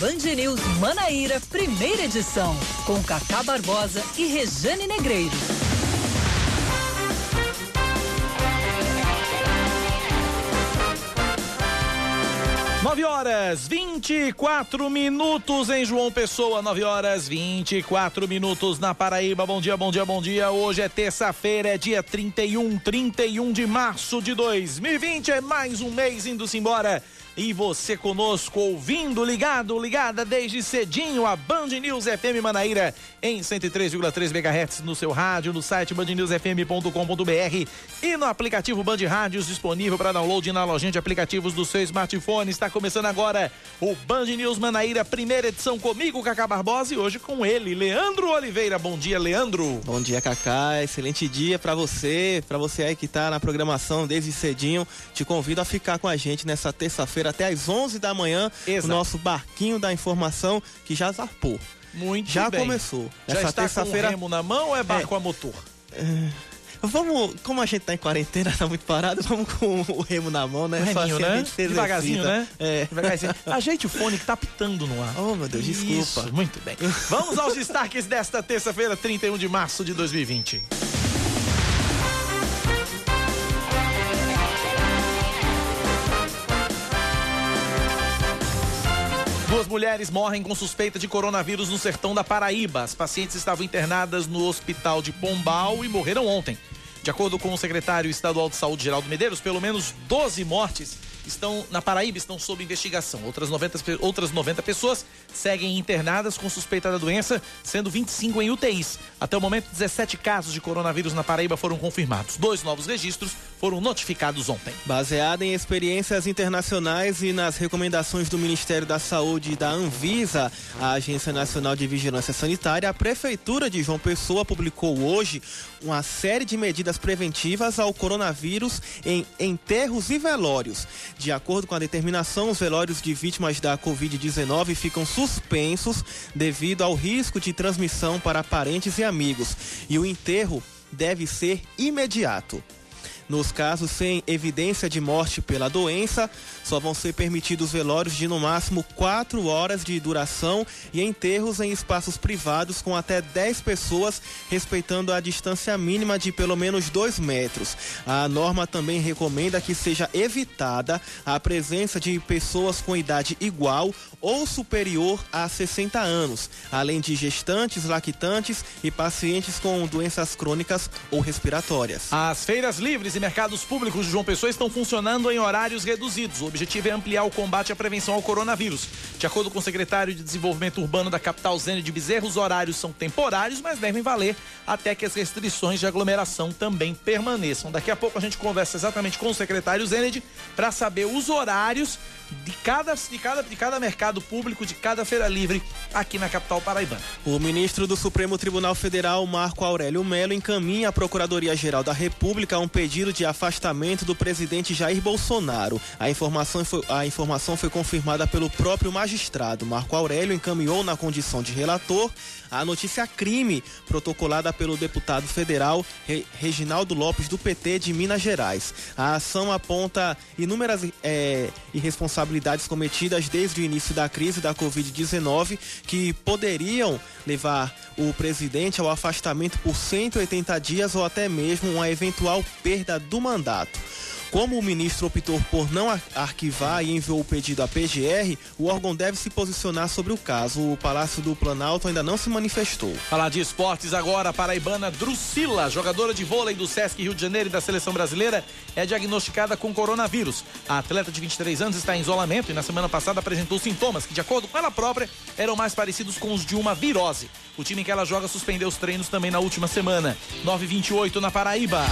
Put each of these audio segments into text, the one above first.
Band News Manaíra, primeira edição, com Cacá Barbosa e Rejane Negreiros. Nove horas 24 minutos em João Pessoa, 9 horas 24 minutos na Paraíba. Bom dia, bom dia, bom dia. Hoje é terça-feira, é dia 31, 31 de março de 2020. É mais um mês indo-se embora. E você conosco, ouvindo, ligado, ligada desde cedinho a Band News FM Manaíra em 103,3 MHz no seu rádio, no site bandnewsfm.com.br e no aplicativo Band Rádios disponível para download na lojinha de aplicativos do seu smartphone. Está começando agora o Band News Manaíra, primeira edição comigo, Cacá Barbosa, e hoje com ele, Leandro Oliveira. Bom dia, Leandro. Bom dia, Cacá. Excelente dia para você, para você aí que está na programação desde cedinho. Te convido a ficar com a gente nessa terça-feira até às 11 da manhã, Exato. o nosso barquinho da informação que já zarpou. Muito já bem. começou. Já Essa está com remo na mão ou é barco é, a motor? É, vamos, como a gente tá em quarentena, tá muito parado, vamos com o remo na mão, né? Reminho, assim né? Devagarzinho, né? É. Devagarzinho. Ajeite o fone que tá pitando no ar. Oh, meu Deus, desculpa. Isso, muito bem. Vamos aos destaques desta terça-feira, 31 de março de 2020. Duas mulheres morrem com suspeita de coronavírus no sertão da Paraíba. As pacientes estavam internadas no hospital de Pombal e morreram ontem. De acordo com o secretário estadual de saúde, Geraldo Medeiros, pelo menos 12 mortes estão na Paraíba estão sob investigação. Outras 90, outras 90 pessoas seguem internadas com suspeita da doença, sendo 25 em UTIs. Até o momento, 17 casos de coronavírus na Paraíba foram confirmados. Dois novos registros foram notificados ontem. Baseada em experiências internacionais e nas recomendações do Ministério da Saúde e da Anvisa, a Agência Nacional de Vigilância Sanitária, a Prefeitura de João Pessoa publicou hoje uma série de medidas preventivas ao coronavírus em enterros e velórios. De acordo com a determinação, os velórios de vítimas da Covid-19 ficam suspensos devido ao risco de transmissão para parentes e amigos. E o enterro deve ser imediato. Nos casos sem evidência de morte pela doença, só vão ser permitidos velórios de no máximo quatro horas de duração e enterros em espaços privados com até 10 pessoas, respeitando a distância mínima de pelo menos dois metros. A norma também recomenda que seja evitada a presença de pessoas com idade igual ou superior a 60 anos, além de gestantes, lactantes e pacientes com doenças crônicas ou respiratórias. As feiras livres e mercados públicos de João Pessoa estão funcionando em horários reduzidos. O objetivo é ampliar o combate à prevenção ao coronavírus. De acordo com o secretário de Desenvolvimento Urbano da capital, Zênio de Bezerra, os horários são temporários, mas devem valer até que as restrições de aglomeração também permaneçam. Daqui a pouco a gente conversa exatamente com o secretário Zened para saber os horários de cada, de, cada, de cada mercado público, de cada feira livre aqui na capital paraibana. O ministro do Supremo Tribunal Federal, Marco Aurélio Melo, encaminha à Procuradoria-Geral da República um pedido de afastamento do presidente Jair Bolsonaro. A informação, foi, a informação foi confirmada pelo próprio magistrado. Marco Aurélio encaminhou na condição de relator a notícia crime protocolada pelo deputado federal Re, Reginaldo Lopes do PT de Minas Gerais. A ação aponta inúmeras é, irresponsabilidades cometidas desde o início da crise da Covid-19 que poderiam levar o presidente ao afastamento por 180 dias ou até mesmo uma eventual perda do mandato. Como o ministro optou por não arquivar e enviou o pedido à PGR, o órgão deve se posicionar sobre o caso. O Palácio do Planalto ainda não se manifestou. Falar de esportes agora, paraibana Drusila, jogadora de vôlei do Sesc Rio de Janeiro e da seleção brasileira, é diagnosticada com coronavírus. A atleta de 23 anos está em isolamento e na semana passada apresentou sintomas que, de acordo com ela própria, eram mais parecidos com os de uma virose. O time em que ela joga suspendeu os treinos também na última semana. 928 na Paraíba.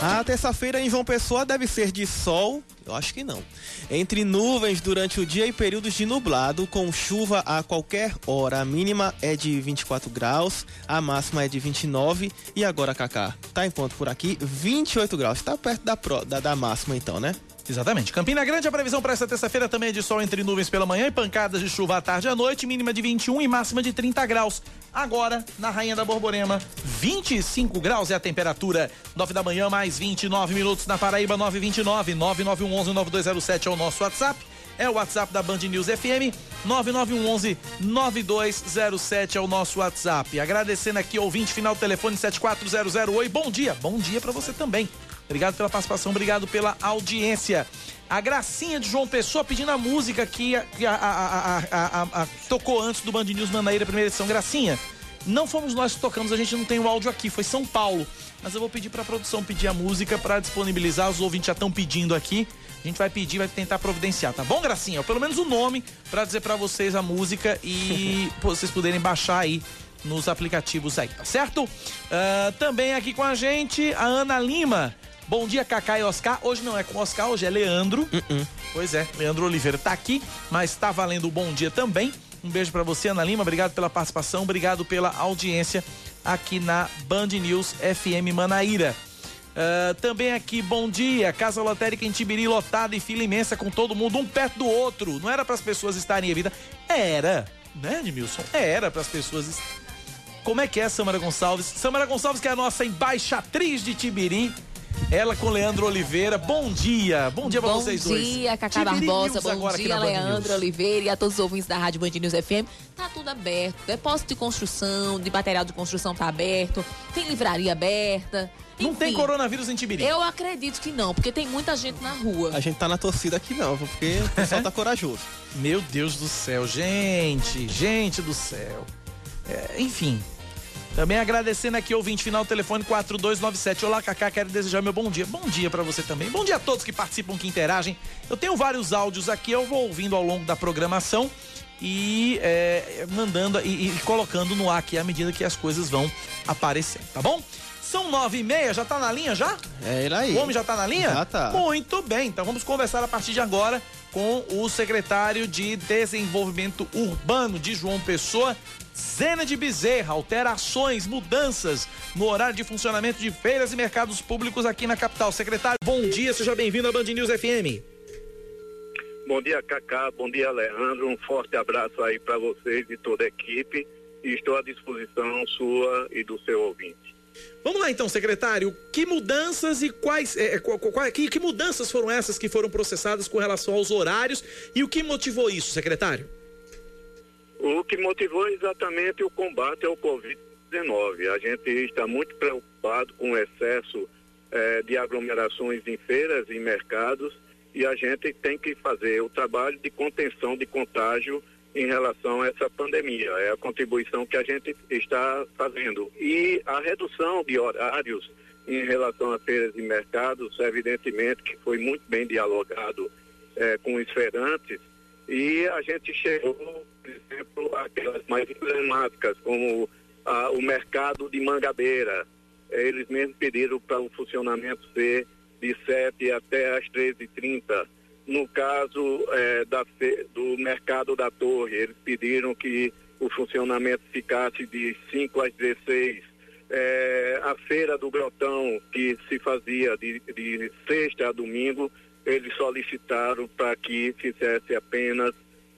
A terça-feira em João Pessoa deve ser de sol, eu acho que não. Entre nuvens durante o dia e períodos de nublado, com chuva a qualquer hora. A mínima é de 24 graus, a máxima é de 29. E agora, Kaká, tá em ponto por aqui, 28 graus. Tá perto da, pro, da, da máxima então, né? Exatamente. Campina Grande, a previsão para esta terça-feira também é de sol entre nuvens pela manhã e pancadas de chuva à tarde e à noite, mínima de 21 e máxima de 30 graus. Agora, na Rainha da Borborema, 25 graus é a temperatura. 9 da manhã, mais 29 minutos na Paraíba, 929 9911 9207 é o nosso WhatsApp. É o WhatsApp da Band News FM, 9911 9207 é o nosso WhatsApp. Agradecendo aqui, ouvinte, final telefone 7400. Oi, bom dia. Bom dia para você também. Obrigado pela participação, obrigado pela audiência. A Gracinha de João Pessoa pedindo a música que, a, a, a, tocou antes do Band News Manaíra, primeira edição. Gracinha, não fomos nós que tocamos, a gente não tem o áudio aqui, foi São Paulo. Mas eu vou pedir para a produção pedir a música para disponibilizar, os ouvintes já estão pedindo aqui. A gente vai pedir, vai tentar providenciar, tá bom, Gracinha? Ou pelo menos o nome para dizer para vocês a música e vocês puderem baixar aí nos aplicativos aí, tá certo? Uh, também aqui com a gente a Ana Lima. Bom dia, Cacá e Oscar. Hoje não é com Oscar, hoje é Leandro. Uh -uh. Pois é, Leandro Oliveira tá aqui, mas tá valendo o bom dia também. Um beijo para você, Ana Lima. Obrigado pela participação, obrigado pela audiência aqui na Band News FM Manaíra. Uh, também aqui, bom dia. Casa lotérica em Tibiri lotada e fila imensa com todo mundo, um perto do outro. Não era para as pessoas estarem em vida? Era, né, Edmilson? Era para as pessoas. Como é que é, Samara Gonçalves? Samara Gonçalves, que é a nossa embaixatriz de Tibiri ela com Leandro Oliveira. Bom dia. Bom dia pra bom vocês dois. Bom dia, Cacá Barbosa. Bom dia, Leandro Oliveira e a todos os ouvintes da Rádio Band News FM. Tá tudo aberto. Depósito de construção, de material de construção tá aberto. Tem livraria aberta. Não tem coronavírus em Tibiri? Eu acredito que não, porque tem muita gente na rua. A gente tá na torcida aqui não, porque o pessoal tá corajoso. Meu Deus do céu, gente, gente do céu. É, enfim, também agradecendo aqui o ouvinte final telefone 4297. Olá, Cacá, quero desejar meu bom dia. Bom dia para você também. Bom dia a todos que participam, que interagem. Eu tenho vários áudios aqui, eu vou ouvindo ao longo da programação e é, mandando e, e, colocando no ar aqui à medida que as coisas vão aparecendo, tá bom? São nove e meia, já tá na linha já? É ele aí. O homem já tá na linha? Já tá. Muito bem, então vamos conversar a partir de agora com o secretário de Desenvolvimento Urbano de João Pessoa, Zena de Bezerra, alterações, mudanças no horário de funcionamento de feiras e mercados públicos aqui na capital. Secretário, bom dia, seja bem-vindo à Band News FM. Bom dia, Cacá, bom dia, Leandro. Um forte abraço aí para vocês e toda a equipe. E estou à disposição sua e do seu ouvinte. Vamos lá então, secretário. Que mudanças e quais. É, qual, que, que mudanças foram essas que foram processadas com relação aos horários e o que motivou isso, secretário? O que motivou exatamente o combate ao Covid-19. A gente está muito preocupado com o excesso eh, de aglomerações em feiras e mercados e a gente tem que fazer o trabalho de contenção de contágio em relação a essa pandemia. É a contribuição que a gente está fazendo. E a redução de horários em relação a feiras e mercados, evidentemente que foi muito bem dialogado eh, com os feirantes e a gente chegou, por exemplo, aquelas mais emblemáticas, como ah, o mercado de Mangabeira. Eles mesmos pediram para o funcionamento ser de 7 até as 13h30. No caso é, da, do mercado da Torre, eles pediram que o funcionamento ficasse de 5 às 16. É, a feira do Grotão, que se fazia de, de sexta a domingo, eles solicitaram para que fizesse apenas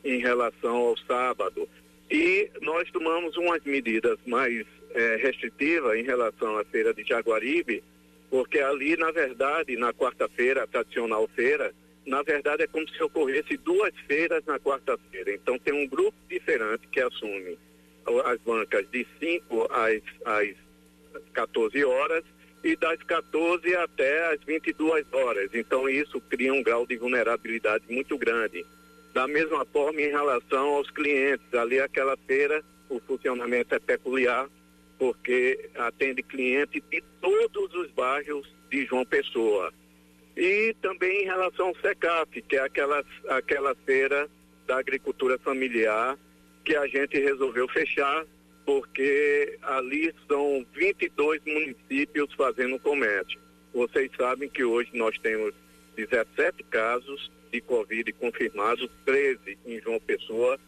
em relação ao sábado. E nós tomamos umas medidas mais é, restritivas em relação à feira de Jaguaribe, porque ali, na verdade, na quarta-feira, a tradicional feira, na verdade é como se ocorresse duas feiras na quarta-feira. Então tem um grupo diferente que assume as bancas de 5 às, às 14 horas e das 14 até as 22 horas. Então isso cria um grau de vulnerabilidade muito grande. Da mesma forma em relação aos clientes, ali aquela feira o funcionamento é peculiar porque atende clientes de todos os bairros de João Pessoa. E também em relação ao SECAF, que é aquela, aquela feira da agricultura familiar que a gente resolveu fechar porque ali são 22 municípios fazendo comércio. Vocês sabem que hoje nós temos 17 casos de Covid confirmados, 13 em João Pessoa,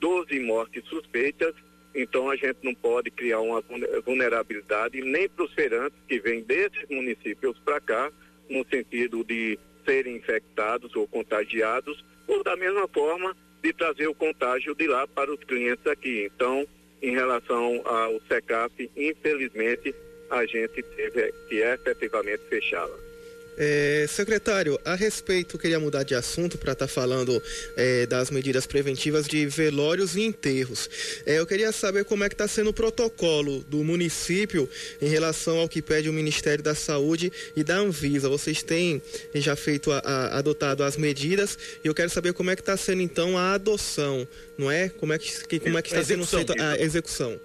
12 mortes suspeitas. Então a gente não pode criar uma vulnerabilidade nem para os feirantes que vêm desses municípios para cá, no sentido de serem infectados ou contagiados, ou da mesma forma de trazer o contágio de lá para os clientes aqui. Então, em relação ao SECAF, infelizmente, a gente teve que efetivamente fechá-la. É, secretário, a respeito, queria mudar de assunto para estar tá falando é, das medidas preventivas de velórios e enterros. É, eu queria saber como é que está sendo o protocolo do município em relação ao que pede o Ministério da Saúde e da Anvisa. Vocês têm já feito, a, a, adotado as medidas e eu quero saber como é que está sendo então a adoção, não é? Como é que, como é que está sendo feita a execução?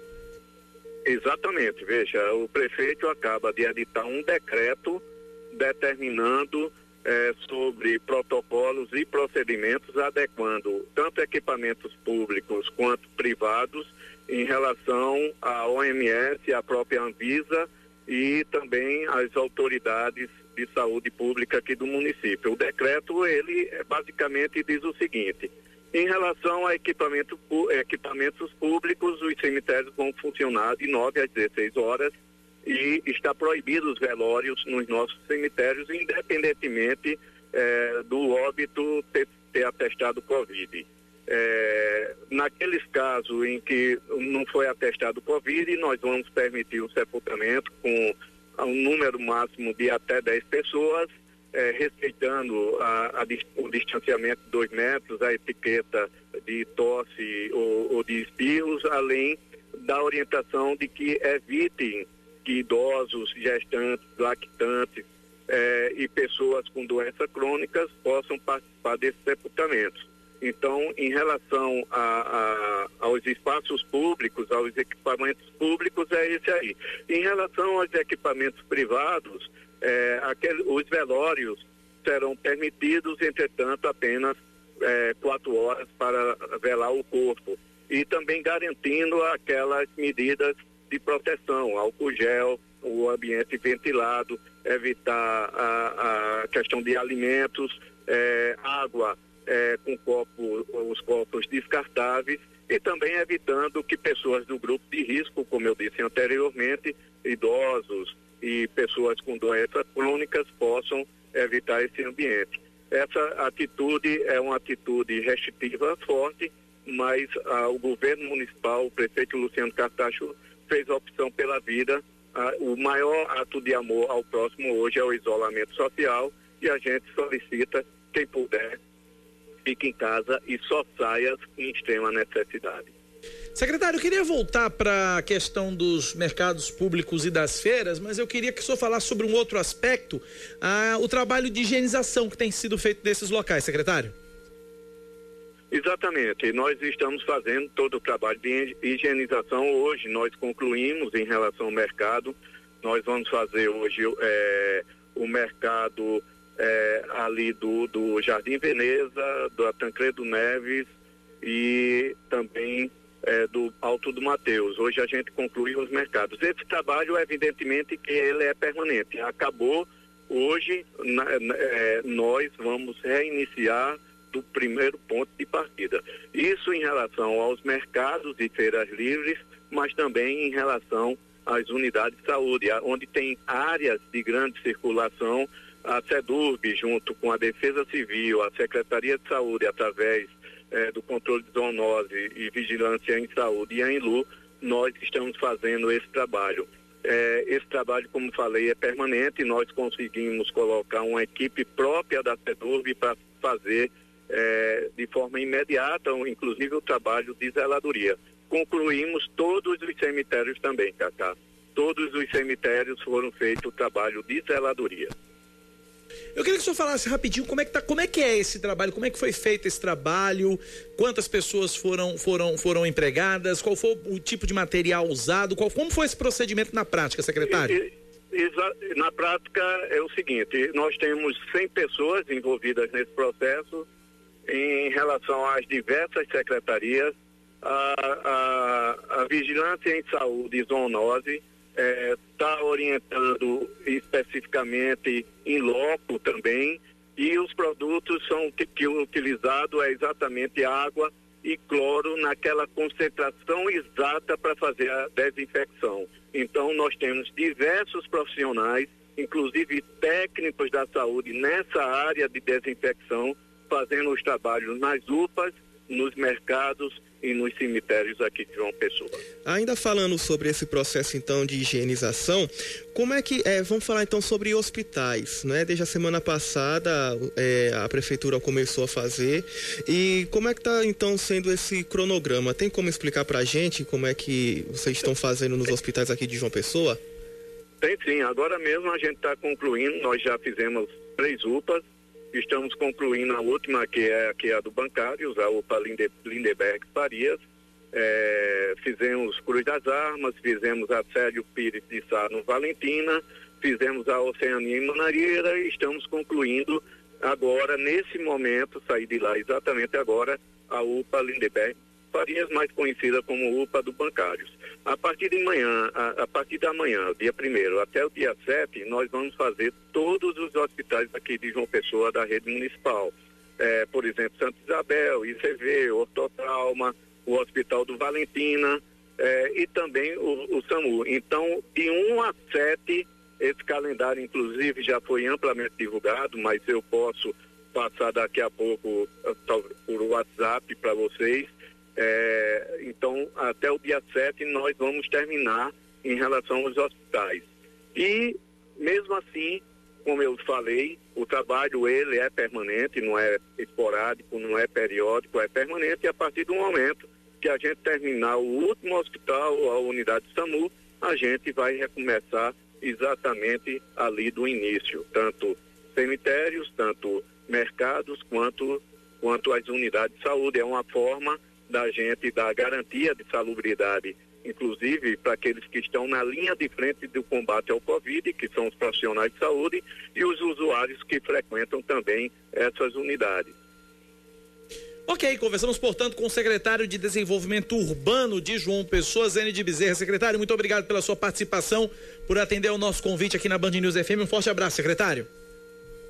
Exatamente. Veja, o prefeito acaba de editar um decreto determinando é, sobre protocolos e procedimentos adequando tanto equipamentos públicos quanto privados em relação à OMS, à própria Anvisa e também às autoridades de saúde pública aqui do município. O decreto, ele é, basicamente diz o seguinte, em relação a equipamento, equipamentos públicos, os cemitérios vão funcionar de 9 às 16 horas e está proibido os velórios nos nossos cemitérios, independentemente é, do óbito ter, ter atestado Covid. É, naqueles casos em que não foi atestado Covid, nós vamos permitir o sepultamento com um número máximo de até 10 pessoas, é, respeitando a, a, o distanciamento de 2 metros, a etiqueta de tosse ou, ou de espirros, além da orientação de que evitem que idosos, gestantes, lactantes eh, e pessoas com doenças crônicas possam participar desses sepultamentos. Então, em relação a, a, aos espaços públicos, aos equipamentos públicos, é esse aí. Em relação aos equipamentos privados, eh, aquele, os velórios serão permitidos, entretanto, apenas eh, quatro horas para velar o corpo. E também garantindo aquelas medidas de proteção, álcool gel, o ambiente ventilado, evitar a, a questão de alimentos, é, água é, com copo, os copos descartáveis e também evitando que pessoas do grupo de risco, como eu disse anteriormente, idosos e pessoas com doenças crônicas possam evitar esse ambiente. Essa atitude é uma atitude restritiva forte, mas ah, o governo municipal, o prefeito Luciano Cartacho, fez a opção pela vida. O maior ato de amor ao próximo hoje é o isolamento social e a gente solicita, quem puder, fique em casa e só saia em extrema necessidade. Secretário, eu queria voltar para a questão dos mercados públicos e das feiras, mas eu queria que o senhor falasse sobre um outro aspecto, ah, o trabalho de higienização que tem sido feito nesses locais, secretário. Exatamente. Nós estamos fazendo todo o trabalho de higienização hoje. Nós concluímos em relação ao mercado. Nós vamos fazer hoje é, o mercado é, ali do, do Jardim Veneza, do Tancredo Neves e também é, do Alto do Mateus. Hoje a gente concluiu os mercados. Esse trabalho, evidentemente, que ele é permanente. Acabou hoje, na, é, nós vamos reiniciar do primeiro ponto de partida. Isso em relação aos mercados e feiras livres, mas também em relação às unidades de saúde, onde tem áreas de grande circulação, a SEDURB, junto com a Defesa Civil, a Secretaria de Saúde, através eh, do controle de zoonose e vigilância em saúde e a INLU, nós estamos fazendo esse trabalho. Eh, esse trabalho, como falei, é permanente. Nós conseguimos colocar uma equipe própria da SEDURB para fazer é, de forma imediata, inclusive o trabalho de zeladoria. Concluímos todos os cemitérios também, Cacá. Todos os cemitérios foram feito o trabalho de zeladoria. Eu queria que o senhor falasse rapidinho como é que, tá, como é, que é esse trabalho, como é que foi feito esse trabalho, quantas pessoas foram, foram, foram empregadas, qual foi o tipo de material usado, qual, como foi esse procedimento na prática, secretário? na prática é o seguinte, nós temos 100 pessoas envolvidas nesse processo, em relação às diversas secretarias, a, a, a Vigilância em Saúde Zoonose está é, orientando especificamente em loco também, e os produtos são que, que utilizado é exatamente água e cloro naquela concentração exata para fazer a desinfecção. Então nós temos diversos profissionais, inclusive técnicos da saúde nessa área de desinfecção fazendo os trabalhos nas UPAs, nos mercados e nos cemitérios aqui de João Pessoa. Ainda falando sobre esse processo então de higienização, como é que é, vamos falar então sobre hospitais, né? Desde a semana passada é, a prefeitura começou a fazer e como é que está então sendo esse cronograma? Tem como explicar para a gente como é que vocês estão fazendo nos hospitais aqui de João Pessoa? Tem sim. Agora mesmo a gente está concluindo. Nós já fizemos três UPAs Estamos concluindo a última, que é, que é a do Bancários, a UPA Linde, Lindeberg Farias. É, fizemos Cruz das Armas, fizemos a Célio Pires de Sá no Valentina, fizemos a Oceania em Manareira e estamos concluindo agora, nesse momento, sair de lá exatamente agora, a UPA Lindeberg Farias, mais conhecida como UPA do Bancários. A partir de manhã, a, a partir da manhã, dia 1 até o dia 7, nós vamos fazer todos os hospitais aqui de João Pessoa da rede municipal. É, por exemplo, Santa Isabel, ICV, Ortotrauma, o Hospital do Valentina é, e também o, o, SAMU. Então, de 1 a 7, esse calendário, inclusive, já foi amplamente divulgado, mas eu posso passar daqui a pouco eh, por WhatsApp para vocês. É, então, até o dia 7, nós vamos terminar em relação aos hospitais. E, mesmo assim, como eu falei, o trabalho ele é permanente, não é esporádico, não é periódico, é permanente e a partir do momento que a gente terminar o último hospital, a unidade SAMU, a gente vai recomeçar exatamente ali do início, tanto cemitérios, tanto mercados, quanto, quanto as unidades de saúde. É uma forma da gente dar garantia de salubridade, inclusive para aqueles que estão na linha de frente do combate ao Covid, que são os profissionais de saúde, e os usuários que frequentam também essas unidades. Ok, conversamos, portanto, com o secretário de Desenvolvimento Urbano de João Pessoa, Zene de Bezerra. Secretário, muito obrigado pela sua participação, por atender ao nosso convite aqui na Band News FM. Um forte abraço, secretário.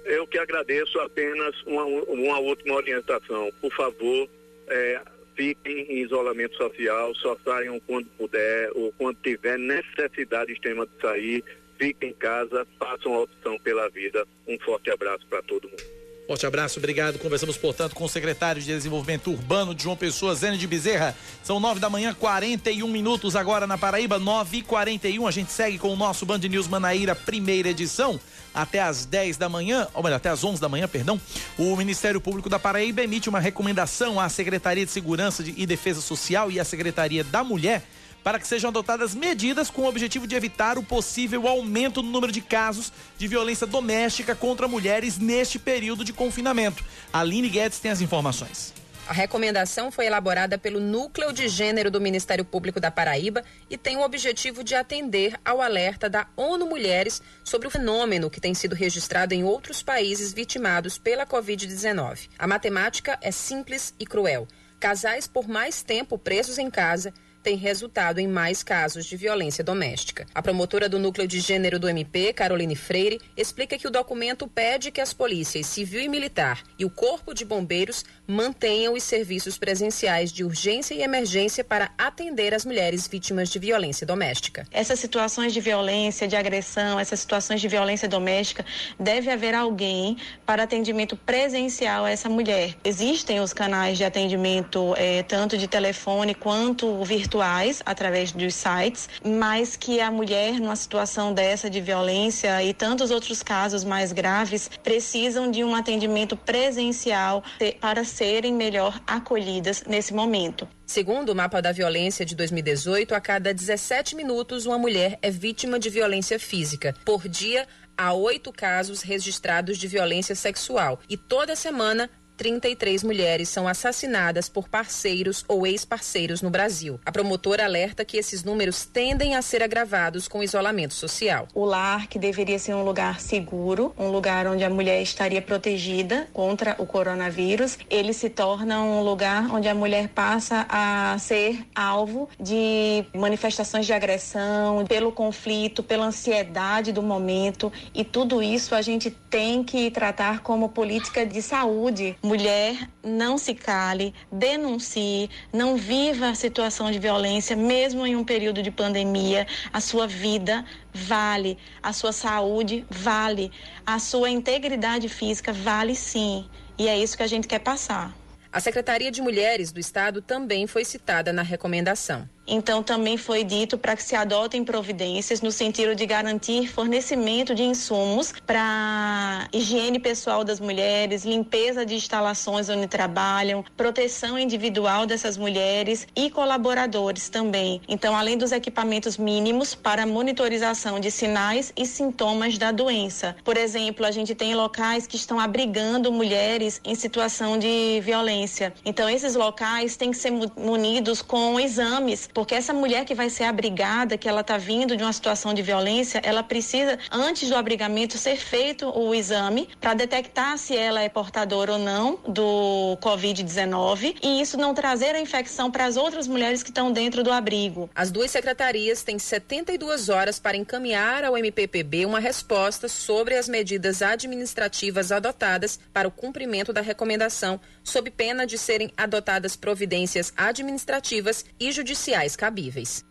Eu que agradeço apenas uma, uma última orientação. Por favor, é, fiquem em isolamento social, só saiam quando puder ou quando tiver necessidade extrema de sair, fiquem em casa, façam a opção pela vida. Um forte abraço para todo mundo. Forte abraço, obrigado. Conversamos, portanto, com o secretário de Desenvolvimento Urbano de João Pessoa, Zene de Bezerra. São nove da manhã, 41 minutos agora na Paraíba, nove e quarenta. A gente segue com o nosso Band News Manaíra, primeira edição. Até às 10 da manhã, ou melhor, até às 11 da manhã, perdão, o Ministério Público da Paraíba emite uma recomendação à Secretaria de Segurança e Defesa Social e à Secretaria da Mulher para que sejam adotadas medidas com o objetivo de evitar o possível aumento no número de casos de violência doméstica contra mulheres neste período de confinamento. Aline Guedes tem as informações. A recomendação foi elaborada pelo Núcleo de Gênero do Ministério Público da Paraíba e tem o objetivo de atender ao alerta da ONU Mulheres sobre o fenômeno que tem sido registrado em outros países vitimados pela Covid-19. A matemática é simples e cruel. Casais por mais tempo presos em casa tem resultado em mais casos de violência doméstica. A promotora do Núcleo de Gênero do MP, Caroline Freire, explica que o documento pede que as polícias civil e militar e o Corpo de Bombeiros mantenham os serviços presenciais de urgência e emergência para atender as mulheres vítimas de violência doméstica. Essas situações de violência, de agressão, essas situações de violência doméstica, deve haver alguém para atendimento presencial a essa mulher. Existem os canais de atendimento, eh, tanto de telefone quanto virtuais através dos sites, mas que a mulher numa situação dessa de violência e tantos outros casos mais graves precisam de um atendimento presencial para serem melhor acolhidas nesse momento. Segundo o mapa da violência de 2018, a cada 17 minutos uma mulher é vítima de violência física. Por dia, há oito casos registrados de violência sexual e toda semana 33 mulheres são assassinadas por parceiros ou ex-parceiros no Brasil. A promotora alerta que esses números tendem a ser agravados com isolamento social. O lar, que deveria ser um lugar seguro, um lugar onde a mulher estaria protegida contra o coronavírus, ele se torna um lugar onde a mulher passa a ser alvo de manifestações de agressão, pelo conflito, pela ansiedade do momento e tudo isso a gente tem que tratar como política de saúde Mulher, não se cale, denuncie, não viva a situação de violência, mesmo em um período de pandemia. A sua vida vale, a sua saúde vale, a sua integridade física vale sim. E é isso que a gente quer passar. A Secretaria de Mulheres do Estado também foi citada na recomendação. Então, também foi dito para que se adotem providências no sentido de garantir fornecimento de insumos para higiene pessoal das mulheres, limpeza de instalações onde trabalham, proteção individual dessas mulheres e colaboradores também. Então, além dos equipamentos mínimos para monitorização de sinais e sintomas da doença. Por exemplo, a gente tem locais que estão abrigando mulheres em situação de violência. Então, esses locais têm que ser munidos com exames porque essa mulher que vai ser abrigada, que ela está vindo de uma situação de violência, ela precisa, antes do abrigamento, ser feito o exame para detectar se ela é portadora ou não do Covid-19 e isso não trazer a infecção para as outras mulheres que estão dentro do abrigo. As duas secretarias têm 72 horas para encaminhar ao MPPB uma resposta sobre as medidas administrativas adotadas para o cumprimento da recomendação, sob pena de serem adotadas providências administrativas e judiciais cabíveis.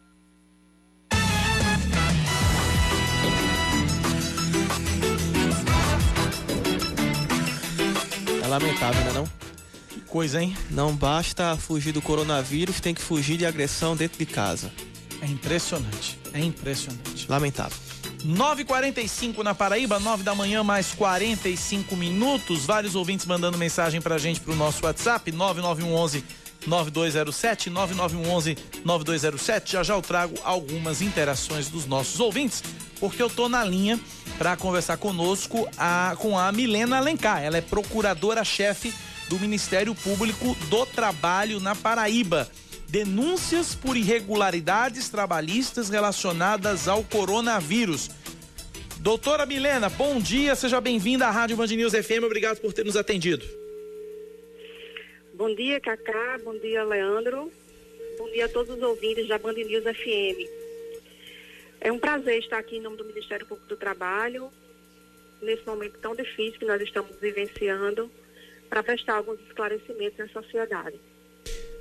É lamentável, né não? Que coisa, hein? Não basta fugir do coronavírus, tem que fugir de agressão dentro de casa. É impressionante, é impressionante. Lamentável. 9h45 na Paraíba, 9 da manhã, mais 45 minutos. Vários ouvintes mandando mensagem pra gente pro nosso WhatsApp, 9911 9207 9911 9207. Já já eu trago algumas interações dos nossos ouvintes, porque eu tô na linha para conversar conosco a, com a Milena Alencar. Ela é procuradora-chefe do Ministério Público do Trabalho na Paraíba. Denúncias por irregularidades trabalhistas relacionadas ao coronavírus. Doutora Milena, bom dia, seja bem-vinda à Rádio Band News FM, obrigado por ter nos atendido. Bom dia, Cacá. Bom dia, Leandro. Bom dia a todos os ouvintes da Band News FM. É um prazer estar aqui em nome do Ministério Público do Trabalho, nesse momento tão difícil que nós estamos vivenciando, para prestar alguns esclarecimentos à sociedade.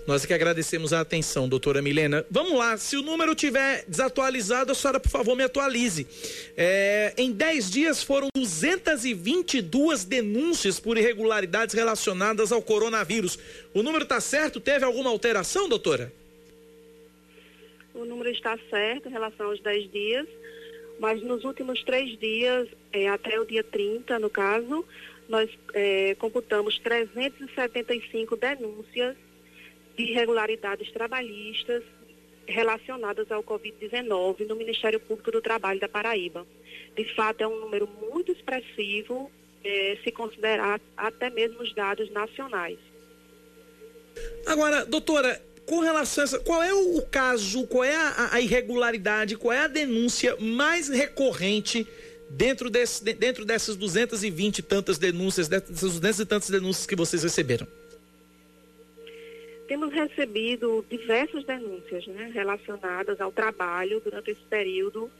Nós é que agradecemos a atenção, doutora Milena. Vamos lá, se o número tiver desatualizado, a senhora, por favor, me atualize. É, em 10 dias foram 222 denúncias por irregularidades relacionadas ao coronavírus. O número está certo? Teve alguma alteração, doutora? O número está certo em relação aos 10 dias, mas nos últimos três dias, é, até o dia 30, no caso, nós é, computamos 375 denúncias de irregularidades trabalhistas relacionadas ao Covid-19 no Ministério Público do Trabalho da Paraíba. De fato, é um número muito expressivo, eh, se considerar até mesmo os dados nacionais. Agora, doutora, com relação a essa, qual é o caso, qual é a, a irregularidade, qual é a denúncia mais recorrente dentro, desse, dentro dessas 220 e tantas denúncias, dessas 200 e tantas denúncias que vocês receberam? Temos recebido diversas denúncias né, relacionadas ao trabalho durante esse período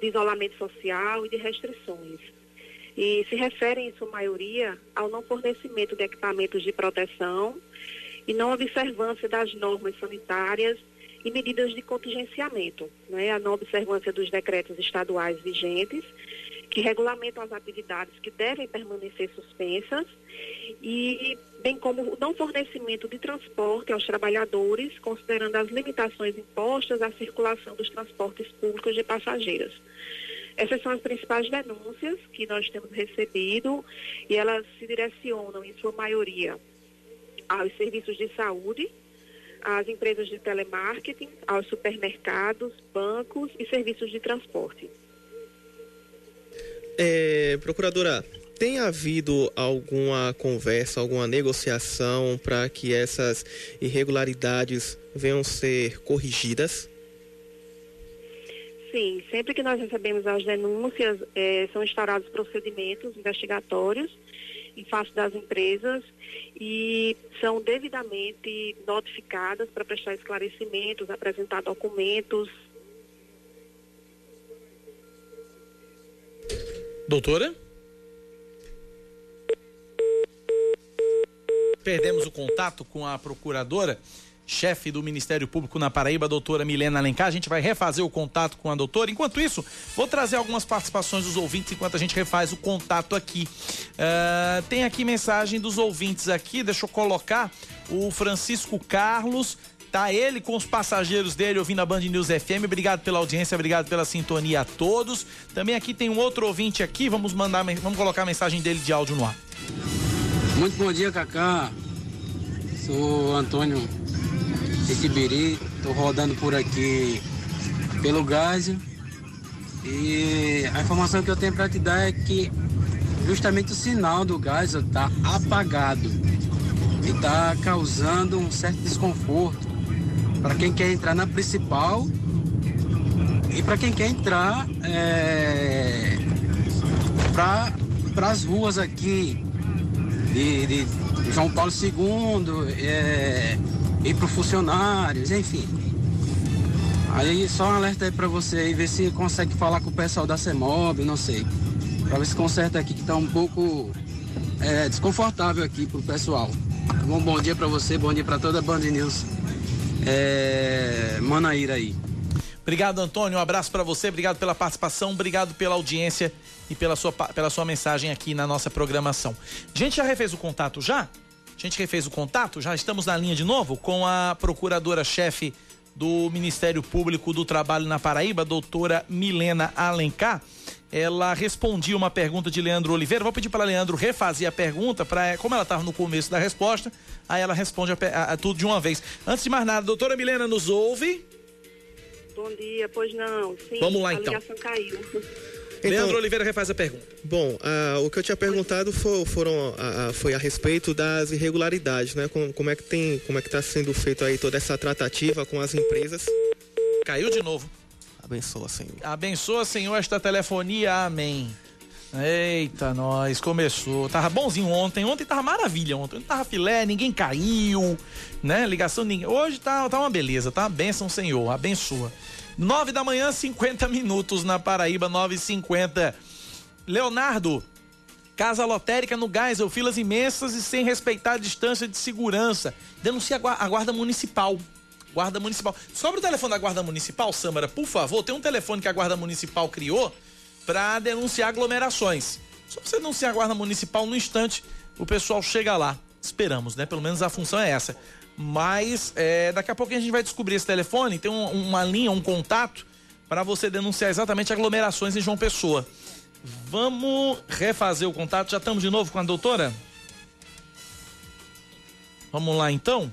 de isolamento social e de restrições. E se referem, em sua maioria, ao não fornecimento de equipamentos de proteção e não observância das normas sanitárias e medidas de contingenciamento, né? a não observância dos decretos estaduais vigentes que regulamentam as atividades que devem permanecer suspensas e bem como o não fornecimento de transporte aos trabalhadores, considerando as limitações impostas à circulação dos transportes públicos de passageiros. Essas são as principais denúncias que nós temos recebido e elas se direcionam, em sua maioria, aos serviços de saúde, às empresas de telemarketing, aos supermercados, bancos e serviços de transporte. É, procuradora, tem havido alguma conversa, alguma negociação para que essas irregularidades venham ser corrigidas? Sim, sempre que nós recebemos as denúncias, é, são instaurados procedimentos investigatórios em face das empresas e são devidamente notificadas para prestar esclarecimentos, apresentar documentos. Doutora? Perdemos o contato com a procuradora. chefe do Ministério Público na Paraíba, doutora Milena Alencar. A gente vai refazer o contato com a doutora. Enquanto isso, vou trazer algumas participações dos ouvintes enquanto a gente refaz o contato aqui. Uh, tem aqui mensagem dos ouvintes aqui, deixa eu colocar. O Francisco Carlos Tá ele com os passageiros dele ouvindo a Band News FM. Obrigado pela audiência, obrigado pela sintonia a todos. Também aqui tem um outro ouvinte aqui, vamos mandar, vamos colocar a mensagem dele de áudio no ar. Muito bom dia, Cacá. Sou Antônio Itibiri, tô rodando por aqui pelo Gásio. E a informação que eu tenho para te dar é que justamente o sinal do gás está apagado e está causando um certo desconforto para quem quer entrar na principal e para quem quer entrar é, para as ruas aqui de, de, João Paulo II é, e para funcionários, enfim. Aí só um alerta aí para você aí, ver se consegue falar com o pessoal da CEMOB, não sei. Para ver se conserta aqui que está um pouco é, desconfortável aqui pro pessoal. Bom, bom dia para você, bom dia para toda a Band News é, Manaíra aí. Obrigado, Antônio. Um abraço para você. Obrigado pela participação. Obrigado pela audiência e pela sua, pela sua mensagem aqui na nossa programação. A gente já refez o contato já? A gente refez o contato? Já estamos na linha de novo com a procuradora-chefe do Ministério Público do Trabalho na Paraíba, doutora Milena Alencar. Ela respondia uma pergunta de Leandro Oliveira. Vou pedir para Leandro refazer a pergunta, para como ela estava no começo da resposta, aí ela responde a, a, a tudo de uma vez. Antes de mais nada, doutora Milena, nos ouve? Bom dia, pois não. Sim, Vamos lá então. A ligação caiu. Então, Leandro Oliveira refaz a pergunta. Bom, uh, o que eu tinha perguntado foi, foram, uh, foi a respeito das irregularidades, né? Como, como é que tem, como é que está sendo feito aí toda essa tratativa com as empresas? Caiu de novo. Abençoa, Senhor. Abençoa, Senhor, esta telefonia. Amém. Eita, nós, começou. Tava bonzinho ontem. Ontem tava maravilha. Ontem, ontem tava filé, ninguém caiu, né? Ligação, ninguém. Hoje tá, tá uma beleza, tá? Bênção, Senhor. Abençoa. 9 da manhã, 50 minutos na Paraíba, 9h50. Leonardo, casa lotérica no Geisel, filas imensas e sem respeitar a distância de segurança. Denuncia a guarda municipal. Guarda Municipal. Sobre o telefone da Guarda Municipal, Samara, por favor, tem um telefone que a Guarda Municipal criou para denunciar aglomerações. Só você denunciar a Guarda Municipal no instante, o pessoal chega lá. Esperamos, né? Pelo menos a função é essa. Mas é, daqui a pouco a gente vai descobrir esse telefone, tem um, uma linha, um contato para você denunciar exatamente aglomerações em João Pessoa. Vamos refazer o contato. Já estamos de novo com a doutora? Vamos lá então?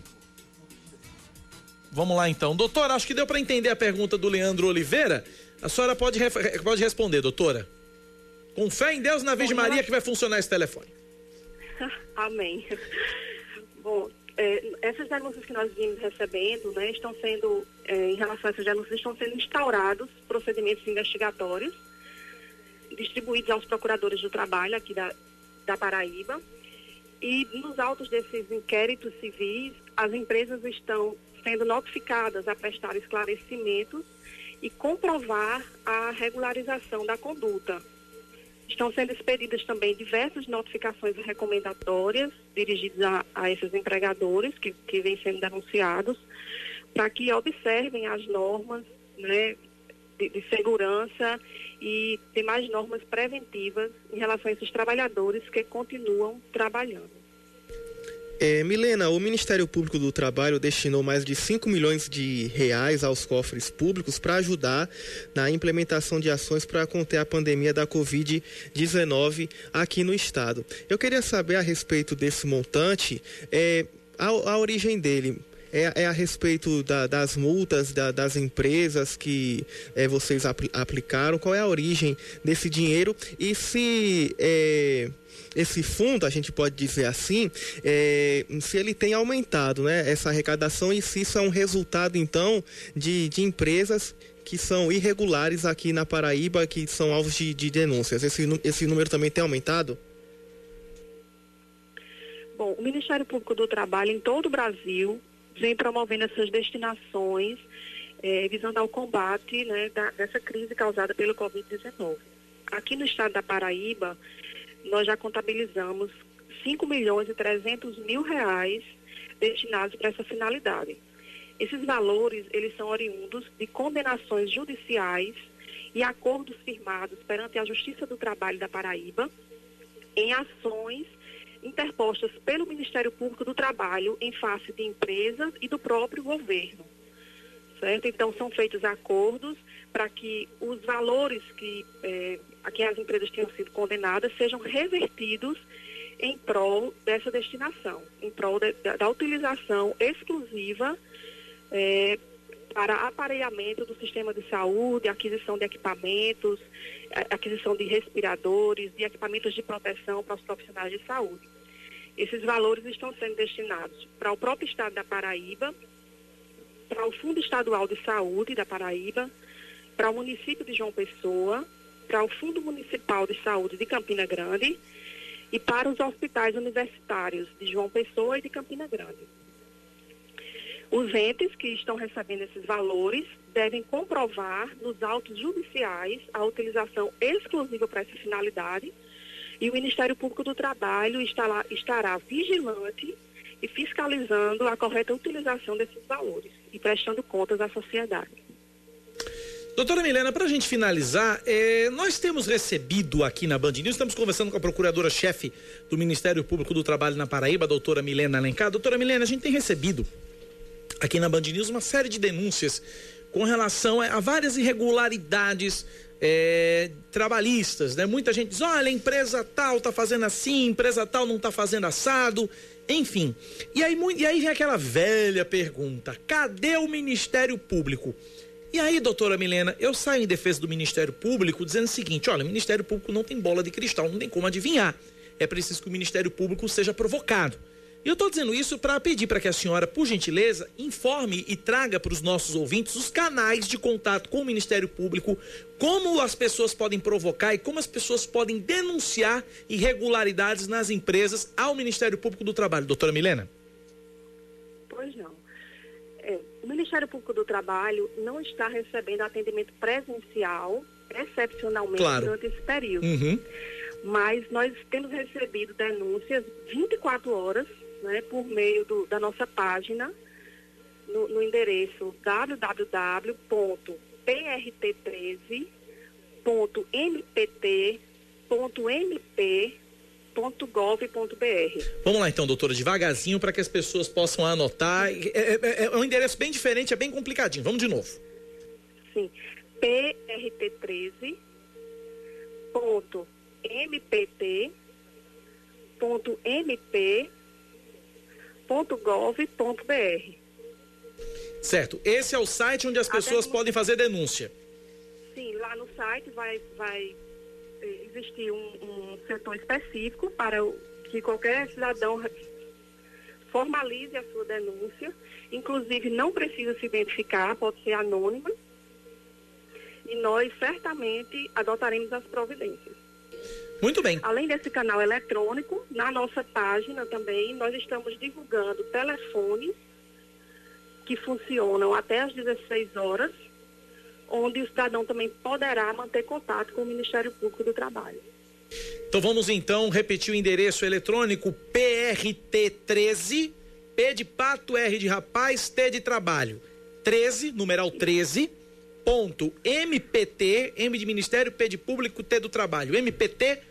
Vamos lá então. Doutora, acho que deu para entender a pergunta do Leandro Oliveira. A senhora pode, pode responder, doutora. Com fé em Deus na Virgem Bom, Maria que vai funcionar esse telefone. Amém. Bom, é, essas denúncias que nós vimos recebendo, né, estão sendo, é, em relação a essas denúncias, estão sendo instaurados procedimentos investigatórios distribuídos aos procuradores do trabalho aqui da, da Paraíba. E nos autos desses inquéritos civis, as empresas estão sendo notificadas a prestar esclarecimentos e comprovar a regularização da conduta. Estão sendo expedidas também diversas notificações recomendatórias dirigidas a, a esses empregadores que, que vêm sendo denunciados, para que observem as normas né, de, de, segurança e demais normas preventivas em relação a esses trabalhadores que continuam trabalhando. É, Milena, o Ministério Público do Trabalho destinou mais de 5 milhões de reais aos cofres públicos para ajudar na implementação de ações para conter a pandemia da Covid-19 aqui no estado. Eu queria saber a respeito desse montante, é, a, a origem dele. É, é, a respeito da, das multas da, das empresas que é, vocês apl aplicaram? Qual é a origem desse dinheiro? E se é, esse fundo, a gente pode dizer assim, é, se ele tem aumentado né, essa arrecadação e se isso é um resultado, então, de, de empresas que são irregulares aqui na Paraíba, que são alvos de, de denúncias. Esse, esse número também tem aumentado? Bom, o Ministério Público do Trabalho em todo o Brasil vem promovendo essas destinações é, visando ao combate né, da, dessa crise causada pelo Covid-19. Aqui no estado da Paraíba, nós já contabilizamos 5 milhões e 300 mil reais destinados para essa finalidade. Esses valores, eles são oriundos de condenações judiciais e acordos firmados perante a Justiça do Trabalho da Paraíba em ações interpostas pelo Ministério Público do Trabalho em face de empresas e do próprio governo. Certo? Então, são feitos acordos para que os valores que, é, a que as empresas tenham sido condenadas sejam revertidos em prol dessa destinação, em prol de, da, da, utilização exclusiva é, para aparelhamento do sistema de saúde, aquisição de equipamentos, aquisição de respiradores, de equipamentos de proteção para os profissionais de saúde. Esses valores estão sendo destinados para o próprio estado da Paraíba, para o Fundo Estadual de Saúde da Paraíba, para o município de João Pessoa, para o Fundo Municipal de Saúde de Campina Grande e para os hospitais universitários de João Pessoa e de Campina Grande. Os entes que estão recebendo esses valores devem comprovar nos autos judiciais a utilização exclusiva para essa finalidade e o Ministério Público do Trabalho estará, estará vigilante e fiscalizando a correta utilização desses valores e prestando contas à sociedade. Doutora Milena, para a gente finalizar, é, nós temos recebido aqui na Band News, estamos conversando com a procuradora-chefe do Ministério Público do Trabalho na Paraíba, doutora Milena Alencar. Doutora Milena, a gente tem recebido aqui na Band News uma série de denúncias com relação a, várias irregularidades é, trabalhistas, né? Muita gente diz, olha, empresa tal tá fazendo assim, empresa tal não tá fazendo assado, enfim. E aí, e aí vem aquela velha pergunta, cadê o Ministério Público? E aí, doutora Milena, eu saio em defesa do Ministério Público dizendo o seguinte: olha, o Ministério Público não tem bola de cristal, não tem como adivinhar. É preciso que o Ministério Público seja provocado. E eu estou dizendo isso para pedir para que a senhora, por gentileza, informe e traga para os nossos ouvintes os canais de contato com o Ministério Público, como as pessoas podem provocar e como as pessoas podem denunciar irregularidades nas empresas ao Ministério Público do Trabalho. Doutora Milena? Pois não. O Ministério Público do Trabalho não está recebendo atendimento presencial, excepcionalmente, claro. durante esse período. Uhum. Mas nós temos recebido denúncias 24 horas, né, por meio do, da nossa página, no, no endereço www.prt13.mpt.mp www.gov.br. Vamos lá então, doutora, devagarzinho para que as pessoas possam anotar. É, é, é, é, um endereço bem diferente, é bem complicadinho. Vamos de novo. Sim. prt13.mpt.mp.gov.br. Certo. Esse é o site onde as pessoas denúncia... podem fazer denúncia. Sim, lá no site vai, vai existir um, um setor específico para que qualquer cidadão formalize a sua denúncia, inclusive não precisa se identificar, pode ser anônima, e nós certamente adotaremos as providências. Muito bem. Além desse canal eletrônico, na nossa página também nós estamos divulgando telefones que funcionam até às 16 horas onde o cidadão também poderá manter contato com o Ministério Público do Trabalho. Então vamos então repetir o endereço eletrônico PRT13, P de pato, R de rapaz, T de trabalho. 13, numeral 13, ponto MPT, M de Ministério, P de Público, T do Trabalho. MPT.mp.br.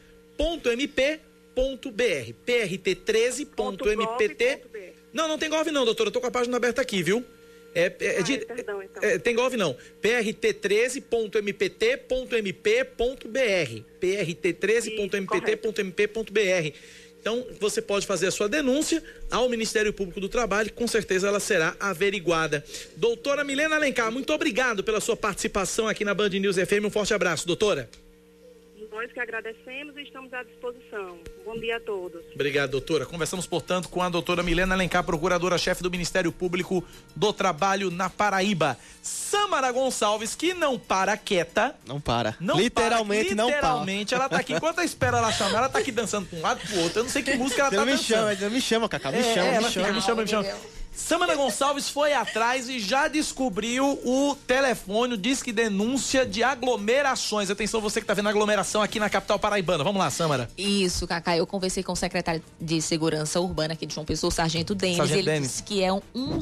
PRT13.mpt. Não, não tem gov não, doutora. Eu tô com a página aberta aqui, viu? É, é, ah, de, perdão, então. é, tem Gov não. prt13.mpt.mp.br. prt13.mpt.mp.br. Então, você pode fazer a sua denúncia ao Ministério Público do Trabalho, com certeza ela será averiguada. Doutora Milena Alencar, muito obrigado pela sua participação aqui na Band News FM. Um forte abraço, doutora. Nós que agradecemos e estamos à disposição. Bom dia a todos. Obrigado, doutora. Conversamos, portanto, com a doutora Milena Alencar, procuradora-chefe do Ministério Público do Trabalho na Paraíba. Samara Gonçalves, que não para quieta. Não para. Não literalmente, para, literalmente não para. ela tá aqui. Enquanto espera ela chamar, ela tá aqui dançando pra um lado pro outro. Eu não sei que música ela tá me dançando. Chama, me chama, Cacá. Me é, chama, me, chama. me chama, me chama. Samana Gonçalves foi atrás e já descobriu o telefone, o disque denúncia de aglomerações. Atenção, você que está vendo aglomeração aqui na capital paraibana. Vamos lá, Samara. Isso, Cacá. Eu conversei com o secretário de Segurança Urbana aqui de João Pessoa, Sargento Denis. Sargento Ele disse que é um, um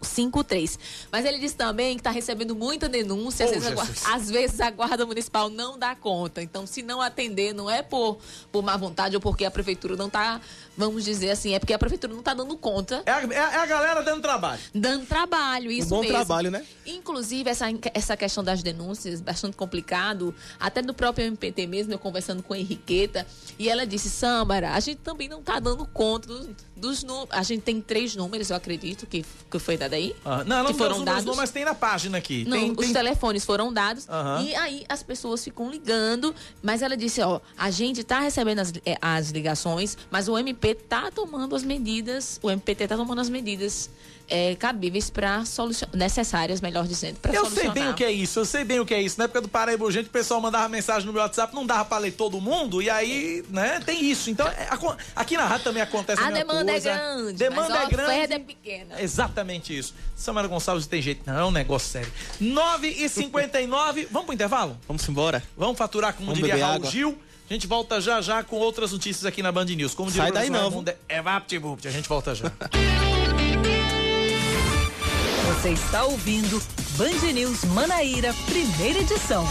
53. Mas ele disse também que está recebendo muita denúncia, às, oh, vezes a, às, vezes a, Guarda Municipal não dá conta. Então, se não atender, não é por, por má vontade ou porque a prefeitura não está, vamos dizer assim, é porque a prefeitura não está dando conta. É a, é, é a, galera dando trabalho. Dando trabalho, isso um bom mesmo. trabalho, né? Inclusive, essa, essa questão das denúncias, bastante complicado, até do próprio MPT mesmo, eu conversando com a Henriqueta, e ela disse, Sâmara, a gente também não está dando conta dos, dos números. A gente tem três números, eu acredito, que, que foi dado Ah, não, não, que foram dados. Não, mas tem na página aqui. Não, tem, os tem... telefones foram dados uhum. e aí as pessoas ficam ligando, mas ela disse, ó, a gente está recebendo as, eh, as ligações, mas o MP está tomando as medidas, o MPT está tomando as medidas é, cabíveis para solucionar, necessárias, melhor dizendo, para solucionar. Eu sei bem o que é isso, eu sei bem o que é isso. Na época do Paraíba Urgente, o pessoal mandava mensagem no meu WhatsApp, não dava para ler todo mundo, e aí, né, tem isso. Então, é, aqui na rádio também acontece a, a demanda coisa. é grande, demanda mas é grande. oferta é pequena. Exatamente isso. Samara Gonçalves tem jeito, não, é um negócio sério. 9 e 59 vamos pro intervalo? Vamos embora. Vamos faturar, como Vamos diria Raul água. Gil. A gente volta já já com outras notícias aqui na Band News. Como Sai daí não. É VaptVupt, a gente volta já. Você está ouvindo Band News Manaíra, primeira edição.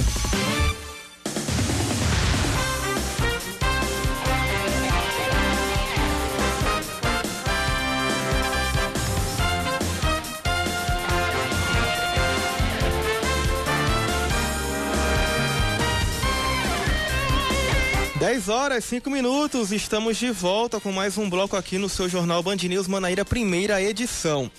Dez horas, cinco minutos, estamos de volta com mais um bloco aqui no seu jornal Band News Manaíra, primeira edição.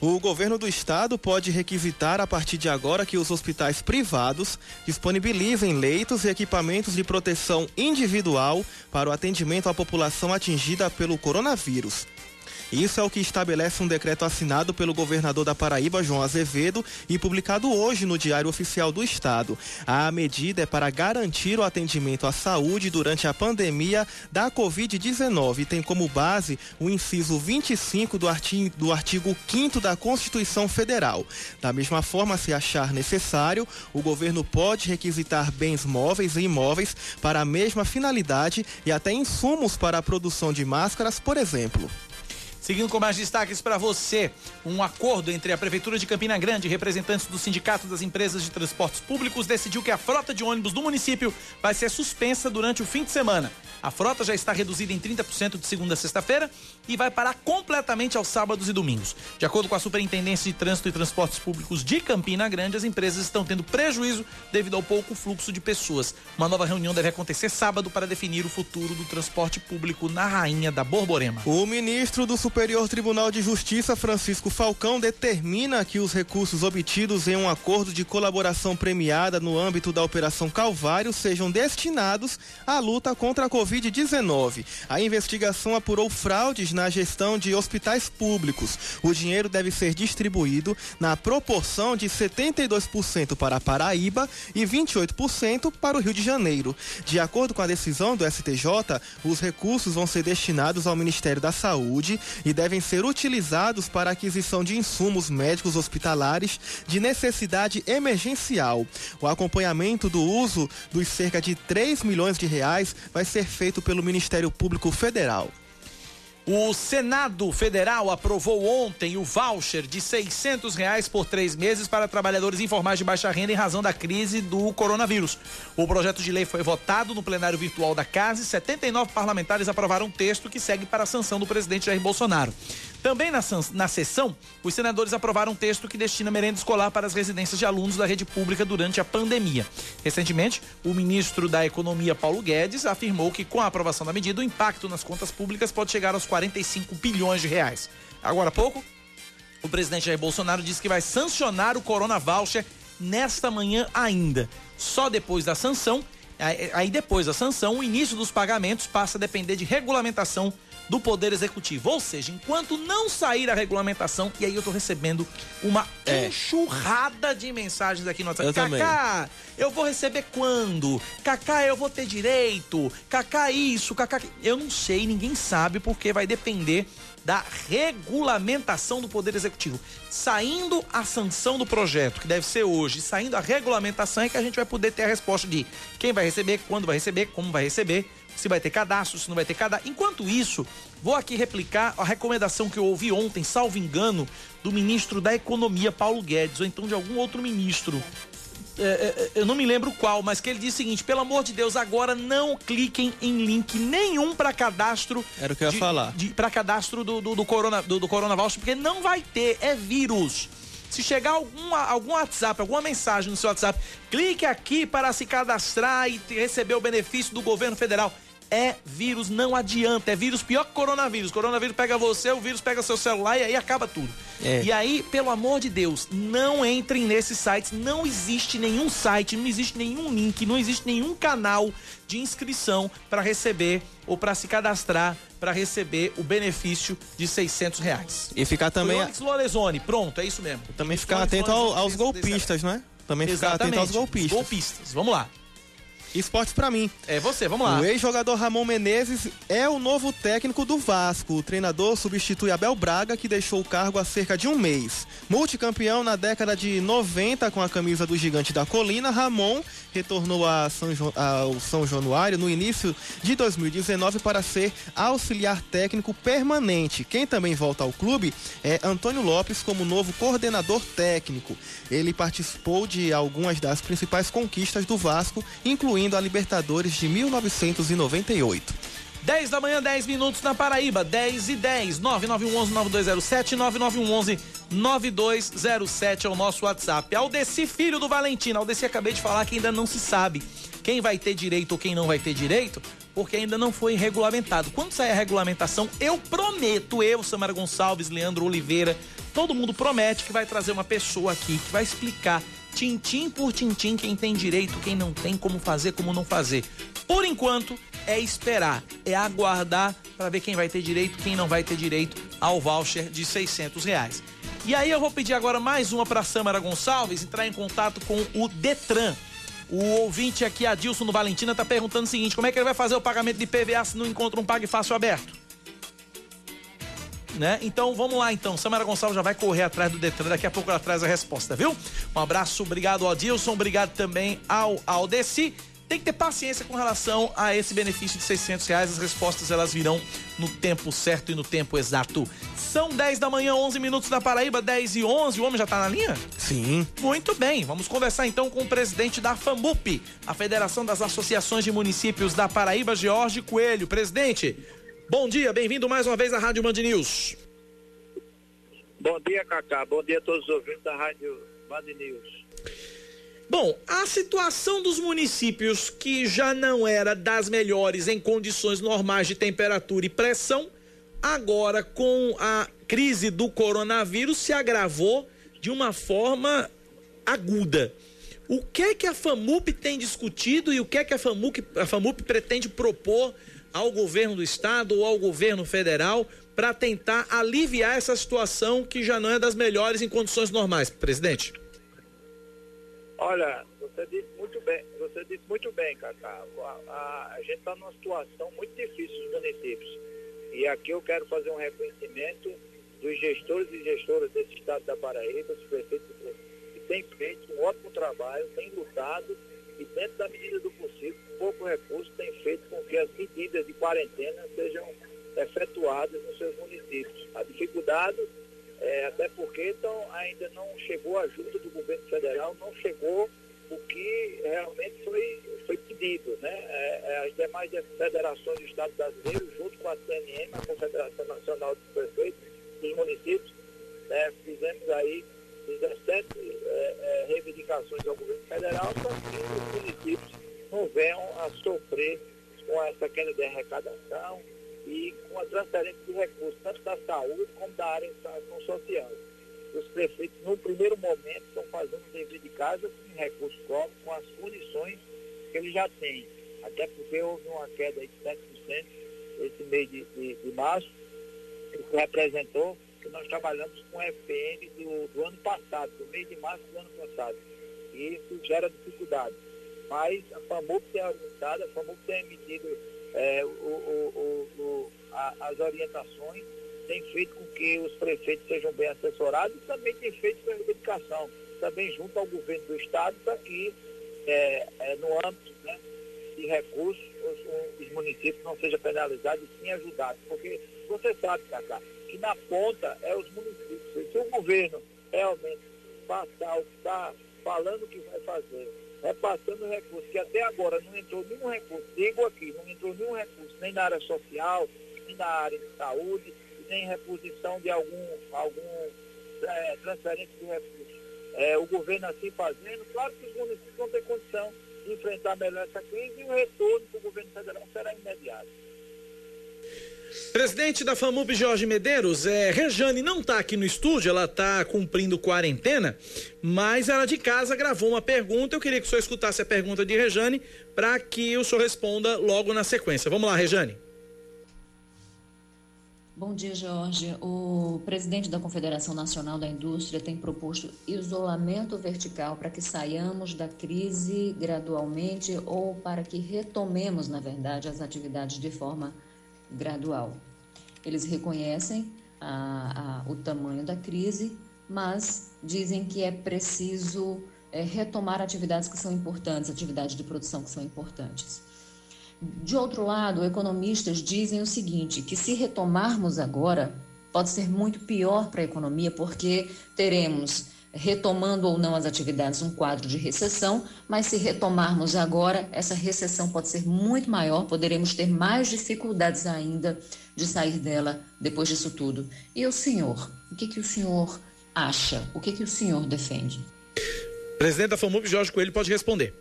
O governo do estado pode requisitar a partir de agora que os hospitais privados disponibilizem leitos e equipamentos de proteção individual para o atendimento à população atingida pelo coronavírus. Isso é o que estabelece um decreto assinado pelo governador da Paraíba, João Azevedo, e publicado hoje no Diário Oficial do Estado. A medida é para garantir o atendimento à saúde durante a pandemia da Covid-19 e tem como base o inciso 25 do artigo, do artigo 5 da Constituição Federal. Da mesma forma, se achar necessário, o governo pode requisitar bens móveis e imóveis para a mesma finalidade e até insumos para a produção de máscaras, por exemplo. Seguindo com mais destaques para você, um acordo entre a Prefeitura de Campina Grande e representantes do Sindicato das Empresas de Transportes Públicos decidiu que a frota de ônibus do município vai ser suspensa durante o fim de semana. A frota já está reduzida em 30% de segunda a sexta-feira e vai parar completamente aos sábados e domingos. De acordo com a Superintendência de Trânsito e Transportes Públicos de Campina Grande, as empresas estão tendo prejuízo devido ao pouco fluxo de pessoas. Uma nova reunião deve acontecer sábado para definir o futuro do transporte público na Rainha da Borborema. O ministro do Superior Tribunal de Justiça, Francisco Falcão, determina que os recursos obtidos em um acordo de colaboração premiada no âmbito da Operação Calvário sejam destinados à luta contra a Covid-19. A investigação apurou fraudes na gestão de hospitais públicos. O dinheiro deve ser distribuído na proporção de 72% para Paraíba e 28% para o Rio de Janeiro. De acordo com a decisão do STJ, os recursos vão ser destinados ao Ministério da Saúde e devem ser utilizados para a aquisição de insumos médicos hospitalares de necessidade emergencial. O acompanhamento do uso dos cerca de 3 milhões de reais vai ser feito pelo Ministério Público Federal. O Senado Federal aprovou ontem o voucher de 600 reais por três meses para trabalhadores informais de baixa renda em razão da crise do coronavírus. O projeto de lei foi votado no plenário virtual da Casa e 79 parlamentares aprovaram um texto que segue para a sanção do presidente Jair Bolsonaro. Também na, na sessão, os senadores aprovaram um texto que destina merenda escolar para as residências de alunos da rede pública durante a pandemia. Recentemente, o ministro da Economia, Paulo Guedes, afirmou que com a aprovação da medida, o impacto nas contas públicas pode chegar aos 45 bilhões de reais. Agora há pouco, o presidente Jair Bolsonaro disse que vai sancionar o Corona Voucher nesta manhã ainda. Só depois da sanção, aí depois da sanção, o início dos pagamentos passa a depender de regulamentação do Poder Executivo. Ou seja, enquanto não sair a regulamentação, e aí eu tô recebendo uma é. enxurrada de mensagens aqui no WhatsApp. Eu Cacá, eu vou receber quando? Cacá, eu vou ter direito? Cacá, isso, Cacá. Eu não sei, ninguém sabe, porque vai depender da regulamentação do Poder Executivo. Saindo a sanção do projeto, que deve ser hoje, saindo a regulamentação, é que a gente vai poder ter a resposta de quem vai receber, quando vai receber, como vai receber, se vai ter cadastro, se não vai ter cadastro. Enquanto isso, vou aqui replicar a recomendação que eu ouvi ontem, salvo engano, do ministro da Economia, Paulo Guedes, ou então de algum outro ministro é, é, é, eu não me lembro qual, mas que ele diz o seguinte: pelo amor de Deus, agora não cliquem em link nenhum para cadastro. Era o que eu ia de, falar. Para cadastro do, do, do, corona, do, do Coronavoucher, porque não vai ter, é vírus. Se chegar algum, algum WhatsApp, alguma mensagem no seu WhatsApp, clique aqui para se cadastrar e receber o benefício do governo federal é vírus, não adianta. É vírus pior que coronavírus. Coronavírus pega você, o vírus pega seu celular e aí acaba tudo. É. E aí, pelo amor de Deus, não entrem nesses sites. Não existe nenhum site, não existe nenhum link, não existe nenhum canal de inscrição para receber ou para se cadastrar para receber o benefício de 600 reais. E ficar também. Onyx Lorenzoni, pronto, é isso mesmo. Também ficar atento ao, aos golpistas, não é? Também ficar atento aos golpistas. Golpistas, vamos lá. Esportes para mim. É você, vamos lá. O ex-jogador Ramon Menezes é o novo técnico do Vasco. O treinador substitui Abel Braga, que deixou o cargo há cerca de um mês. Multicampeão na década de 90 com a camisa do Gigante da Colina, Ramon retornou a São jo... ao São Januário no início de 2019 para ser auxiliar técnico permanente. Quem também volta ao clube é Antônio Lopes como novo coordenador técnico. Ele participou de algumas das principais conquistas do Vasco, incluindo incluindo a Libertadores de 1998. 10 da manhã, 10 minutos na Paraíba, 10 e 10, 9911-9207, 9911-9207 é o nosso WhatsApp. Aldeci, filho do Valentino. Aldeci, acabei de falar que ainda não se sabe quem vai ter direito ou quem não vai ter direito, porque ainda não foi regulamentado. Quando sair a regulamentação, eu prometo, eu, Samara Gonçalves, Leandro Oliveira, todo mundo promete que vai trazer uma pessoa aqui que vai explicar tintim por tintim, quem tem direito, quem não tem, como fazer, como não fazer. Por enquanto, é esperar, é aguardar para ver quem vai ter direito, quem não vai ter direito ao voucher de 600 reais. E aí eu vou pedir agora mais uma para Samara Gonçalves entrar em contato com o Detran. O ouvinte aqui, Adilson Valentina, está perguntando o seguinte: como é que ele vai fazer o pagamento de PVA se não encontra um Pague Fácil aberto? Né? Então vamos lá então. Samara Gonçalves já vai correr atrás do Detran, daqui a pouco ela traz a resposta, viu? Um abraço, obrigado ao Adilson, obrigado também ao Aldeci. Tem que ter paciência com relação a esse benefício de 600 reais. As respostas elas virão no tempo certo e no tempo exato. São 10 da manhã, 11 minutos da Paraíba, 10 e 11. O homem já tá na linha? Sim. Muito bem. Vamos conversar então com o presidente da FAMUP, a Federação das Associações de Municípios da Paraíba, Jorge Coelho. Presidente, Bom dia, bem-vindo mais uma vez à Rádio Band News. Bom dia, Cacá. Bom dia a todos os ouvintes da Rádio Band News. Bom, a situação dos municípios que já não era das melhores em condições normais de temperatura e pressão, agora com a crise do coronavírus se agravou de uma forma aguda. O que é que a FAMUP tem discutido e o que é que a FAMUP, a FAMUP pretende propor ao governo do estado ou ao governo federal para tentar aliviar essa situação que já não é das melhores em condições normais, presidente? Olha, você disse muito bem, você disse muito bem, Cacá. A, a, a gente está numa situação muito difícil nos municípios. E aqui eu quero fazer um reconhecimento dos gestores e gestoras desse estado da Paraíba, os prefeitos que têm feito um ótimo trabalho, têm lutado e dentro da medida do possível, pouco recurso que as medidas de quarentena sejam efetuadas nos seus municípios. A dificuldade, é, até porque então, ainda não chegou a ajuda do governo federal, não chegou o que realmente foi, foi pedido. Né? É, é, as demais federações do Estado brasileiro, junto com a CNM, a Confederação Nacional dos Prefeitos dos Municípios, né, fizemos aí 17 é, é, reivindicações ao governo federal para que os municípios não venham a sofrer com essa queda de arrecadação e com a transferência de recursos, tanto da saúde como da área de social. Os prefeitos, no primeiro momento, estão fazendo o dever de casa com recursos próprios, com as condições que eles já têm. Até porque houve uma queda de 7% esse mês de, de, de março, que representou que nós trabalhamos com FM do, do ano passado, do mês de março do ano passado. E isso gera dificuldade. Mas a FAMUP tem orientado, a FAMUP tem emitido é, o, o, o, a, as orientações tem feito com que os prefeitos sejam bem assessorados e também tem feito pela educação, também junto ao governo do Estado, para que é, é, no âmbito né, de recursos os, os, municípios não sejam penalizados e sim ajudados. Porque você sabe, Cacá, que na ponta é os municípios. Se o governo realmente passar o que está falando que vai fazer, repassando recursos, que até agora não entrou nenhum recurso, digo aqui, não entrou nenhum recurso nem na área social, nem na área de saúde, nem reposição de algum, algum é, de recursos. É, o governo assim fazendo, claro que os municípios vão ter condição de enfrentar melhor essa crise e o retorno para o governo federal será imediato. Presidente da FAMUP, Jorge Medeiros, é, Rejane não está aqui no estúdio, ela está cumprindo quarentena, mas ela de casa gravou uma pergunta. Eu queria que o senhor escutasse a pergunta de Rejane para que o senhor responda logo na sequência. Vamos lá, Rejane. Bom dia, Jorge. O presidente da Confederação Nacional da Indústria tem proposto isolamento vertical para que saiamos da crise gradualmente ou para que retomemos, na verdade, as atividades de forma. Eles reconhecem a, a, o tamanho da crise, mas dizem que é preciso é, retomar atividades que são importantes, atividades de produção que são importantes. De outro lado, economistas dizem o seguinte: que se retomarmos agora, pode ser muito pior para a economia, porque teremos, retomando ou não as atividades, um quadro de recessão, mas se retomarmos agora, essa recessão pode ser muito maior, poderemos ter mais dificuldades ainda de sair dela depois disso tudo. E o senhor? O que, que o senhor acha? O que, que o senhor defende? Presidente da FAMUP, Jorge Coelho, pode responder.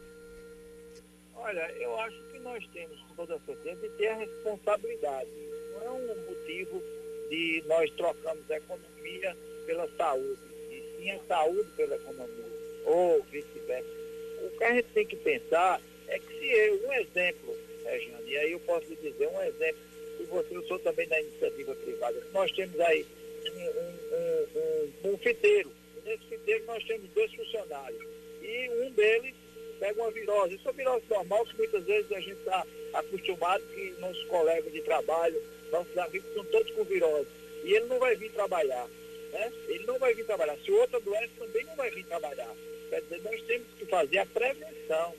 Olha, eu acho nós temos com toda certeza de ter a responsabilidade. Não é um motivo de nós trocarmos a economia pela saúde, e sim a saúde pela economia, ou vice-versa. O que a gente tem que pensar é que se eu, um exemplo, Regiane, e aí eu posso lhe dizer um exemplo, e você, eu sou também da iniciativa privada, nós temos aí um, um, um, um fiteiro, nesse fiteiro nós temos dois funcionários, e um deles pega uma virose. Isso é virose normal, que muitas vezes a gente está acostumado que nossos colegas de trabalho, nossos amigos são todos com virose. E ele não vai vir trabalhar. Né? Ele não vai vir trabalhar. Se outra doença também não vai vir trabalhar. Quer dizer, nós temos que fazer a prevenção.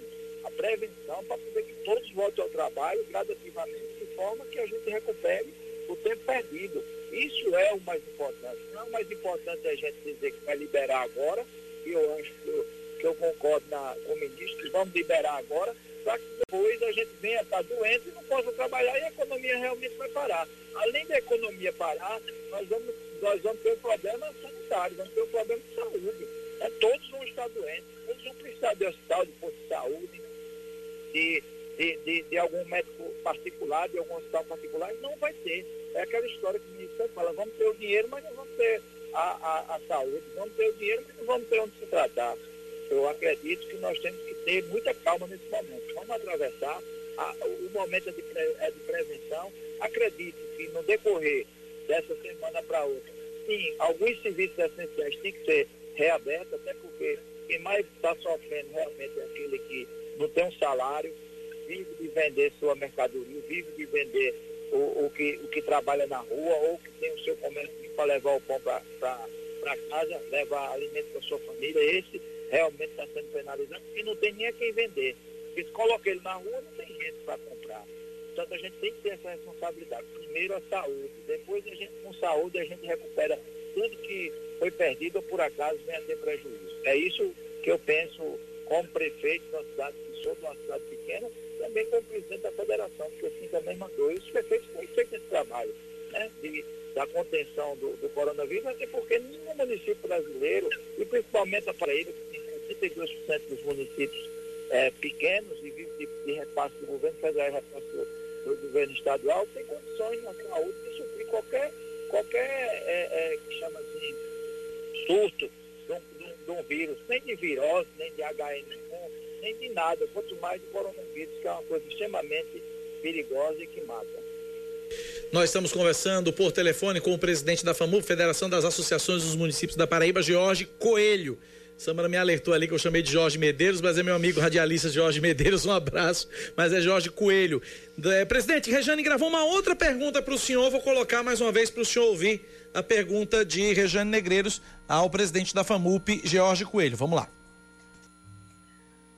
A prevenção para poder que todos voltem ao trabalho gradativamente, de forma que a gente recupere o tempo perdido. Isso é o mais importante. Não é o mais importante a gente dizer que vai liberar agora, e eu acho que que eu concordo na, com o ministro, que vamos liberar agora, para que depois a gente venha estar doente e não possa trabalhar e a economia realmente vai parar. Além da economia parar, nós vamos, nós vamos ter um problema sanitário, vamos ter um problema de saúde. É, todos vão estar doentes, todos vão precisar de hospital, de posto de saúde, de, de, de, de, algum médico particular, de algum hospital particular, não vai ter. É aquela história que o ministro fala, vamos ter o dinheiro, mas não vamos ter a, a, a saúde, vamos ter o dinheiro, mas não vamos ter onde se tratar eu acredito que nós temos que ter muita calma nesse momento. Vamos atravessar. A, o momento é de, pre, é de prevenção. Acredito que no decorrer dessa semana para outra, sim, alguns serviços essenciais têm que ser reabertos, até porque quem mais está sofrendo realmente é aquele que não tem um salário, vive de vender sua mercadoria, vive de vender o, o, que, o que trabalha na rua ou que tem o seu comércio para levar o pão para casa, levar alimento para sua família. Esse realmente está sendo penalizado, porque não tem nem a quem vender. Porque se coloca ele na rua, não tem gente para comprar. Portanto, a gente tem que ter essa responsabilidade. Primeiro a saúde, depois a gente, com saúde, a gente recupera tudo que foi perdido ou por acaso venha a ter prejuízo. É isso que eu penso como prefeito de uma cidade, que sou de uma cidade pequena, também como presidente da federação, porque assim também mandou. E os prefeitos têm feito esse trabalho né, de, da contenção do, do coronavírus, até porque nenhum município brasileiro, e principalmente a Paraíba, 82% dos municípios é, pequenos e de, de repasse do governo federal e repasse do, do, governo estadual tem condições na saúde de suprir qualquer, qualquer é, é, que chama assim, surto de um, de, um, de um, vírus, nem de virose, nem de HN1, nem de nada, quanto mais de coronavírus, que é uma coisa extremamente perigosa e que mata. Nós estamos conversando por telefone com o presidente da FAMU, Federação das Associações dos Municípios da Paraíba, Jorge Coelho. Samara me alertou ali que eu chamei de Jorge Medeiros, mas é meu amigo radialista Jorge Medeiros, um abraço, mas é Jorge Coelho. É, presidente, Rejane gravou uma outra pergunta para o senhor, vou colocar mais uma vez para o senhor ouvir a pergunta de Rejane Negreiros ao presidente da FAMUP, Jorge Coelho. Vamos lá.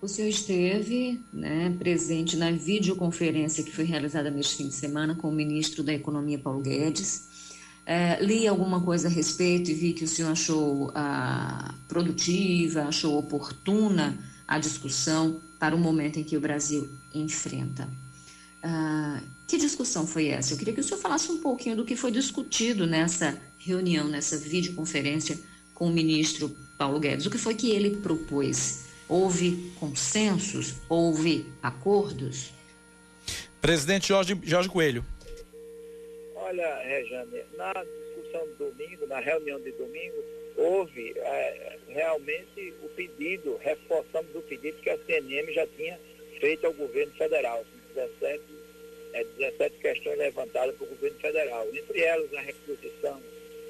O senhor esteve né, presente na videoconferência que foi realizada neste fim de semana com o ministro da Economia, Paulo Guedes. É, li alguma coisa a respeito e vi que o senhor achou ah, produtiva, achou oportuna a discussão para o momento em que o Brasil enfrenta. Ah, que discussão foi essa? Eu queria que o senhor falasse um pouquinho do que foi discutido nessa reunião, nessa videoconferência com o ministro Paulo Guedes. O que foi que ele propôs? Houve consensos? Houve acordos? Presidente Jorge, Jorge Coelho. Olha, Rejane, na discussão de domingo, na reunião de domingo, houve é, realmente o pedido, reforçamos o pedido que a CNM já tinha feito ao governo federal. 17, é, 17 questões levantadas pelo governo federal. Entre elas, a reposição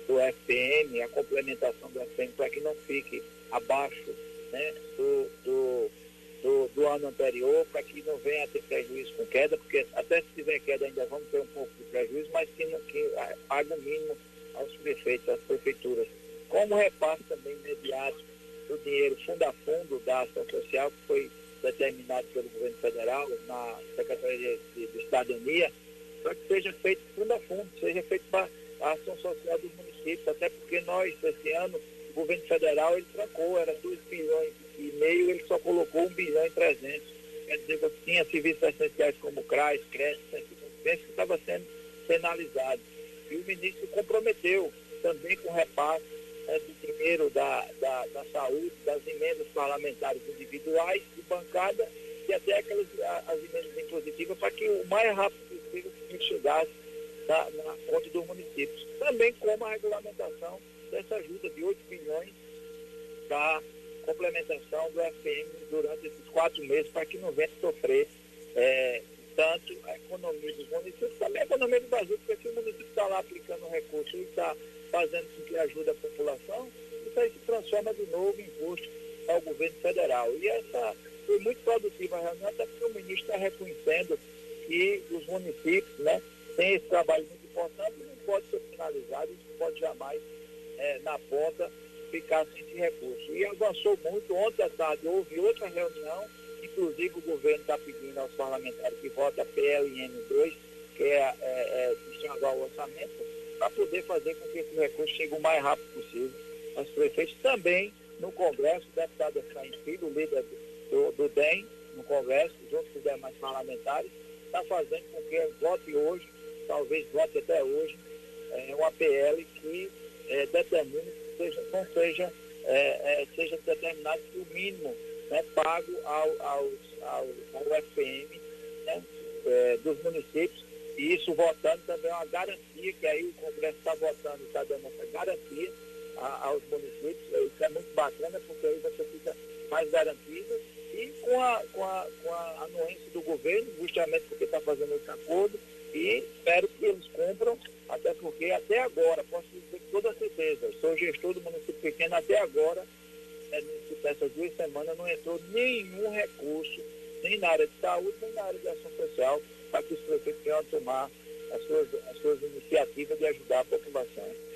do FPM, a complementação do FPM para que não fique abaixo né, do, do do, do ano anterior, para que não venha a ter prejuízo com queda, porque até se tiver queda ainda vamos ter um pouco de prejuízo, mas que, que pague o mínimo aos prefeitos, às prefeituras. Como repasse também imediato do dinheiro fundo a fundo da ação social, que foi determinado pelo governo federal, na Secretaria de, de Cidadania, para que seja feito fundo a fundo, seja feito para a ação social dos municípios, até porque nós, esse ano, o governo federal, ele trancou, era 2 bilhões e meio, ele só colocou 1 bilhão e 300. Quer dizer, você tinha serviços essenciais como CRAS, crédito, que estava sendo penalizado. E o ministro comprometeu também com repasse né, do dinheiro da, da, da, saúde, das emendas parlamentares individuais, de bancada e até aquelas as emendas impositivas para que o mais rápido possível chegasse na, na conta dos municípios. Também como a regulamentação dessa ajuda de 8 bilhões da complementação do FM durante esses quatro meses para que não venha sofrer é, tanto a economia dos municípios, também a economia do Brasil, porque se o município está lá aplicando um recurso e está fazendo com que ajude a população, isso aí se transforma de novo em imposto ao governo federal. E essa foi muito produtiva a reunião, até porque o ministro está reconhecendo que os municípios né, têm esse trabalho muito importante e não pode ser finalizado, isso pode jamais é, na ponta ficar sem recurso. E avançou muito. Ontem à tarde houve outra reunião, inclusive o governo está pedindo aos parlamentares que votem a PLN2, que é, é, é o orçamento, para poder fazer com que esse recurso chegue o mais rápido possível aos prefeitos. Também no Congresso, o deputado Efraim Filho, líder do, do DEM, no Congresso, junto os demais parlamentares, está fazendo com que vote hoje, talvez vote até hoje, é, uma PL que é, determine seja, não seja, é, é, seja determinado que o mínimo né, pago ao, ao, ao, ao FM né, é, dos municípios, e isso votando também é uma garantia, que aí o Congresso está votando, está dando essa garantia a, aos municípios, isso é muito bacana, porque aí você fica mais garantido, e com a, com a, com a anuência do governo, justamente porque está fazendo esse acordo, e espero que eles cumpram, até porque até agora, posso dizer com toda certeza, sou gestor do município pequeno, até agora, é, nessas duas semanas, não entrou nenhum recurso, nem na área de saúde, nem na área de ação social, para que os prefeitos venham tomar as suas, as suas iniciativas de ajudar a população.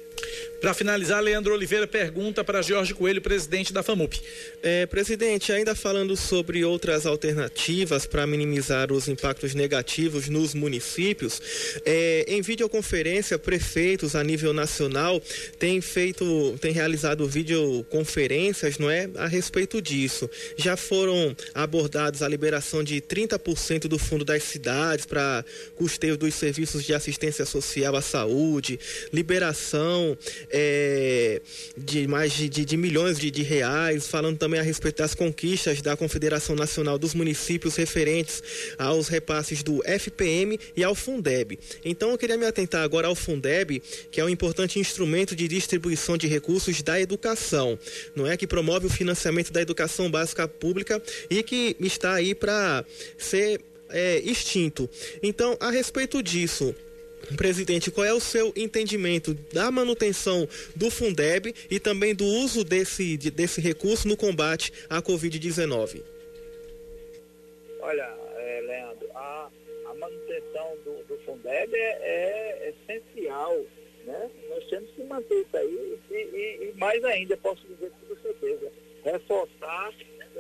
Para finalizar, Leandro Oliveira pergunta para Jorge Coelho, presidente da FAMUP. É, presidente, ainda falando sobre outras alternativas para minimizar os impactos negativos nos municípios, é, em videoconferência, prefeitos a nível nacional têm feito, têm realizado videoconferências, não é, a respeito disso. Já foram abordados a liberação de 30% do fundo das cidades para custeio dos serviços de assistência social à saúde, liberação é, de mais de, de, milhões de, de, reais, falando também a respeito das conquistas da Confederação Nacional dos Municípios referentes aos repasses do FPM e ao Fundeb. Então eu queria me atentar agora ao Fundeb, que é um importante instrumento de distribuição de recursos da educação, não é que promove o financiamento da educação básica pública e que está aí para ser é, extinto. Então, a respeito disso, Presidente, qual é o seu entendimento da manutenção do Fundeb e também do uso desse, desse recurso no combate à Covid-19? Olha, é, Leandro, a, a manutenção do, do Fundeb é, é, essencial. Né? Nós temos que manter isso aí e, e, e mais ainda, posso dizer com certeza, reforçar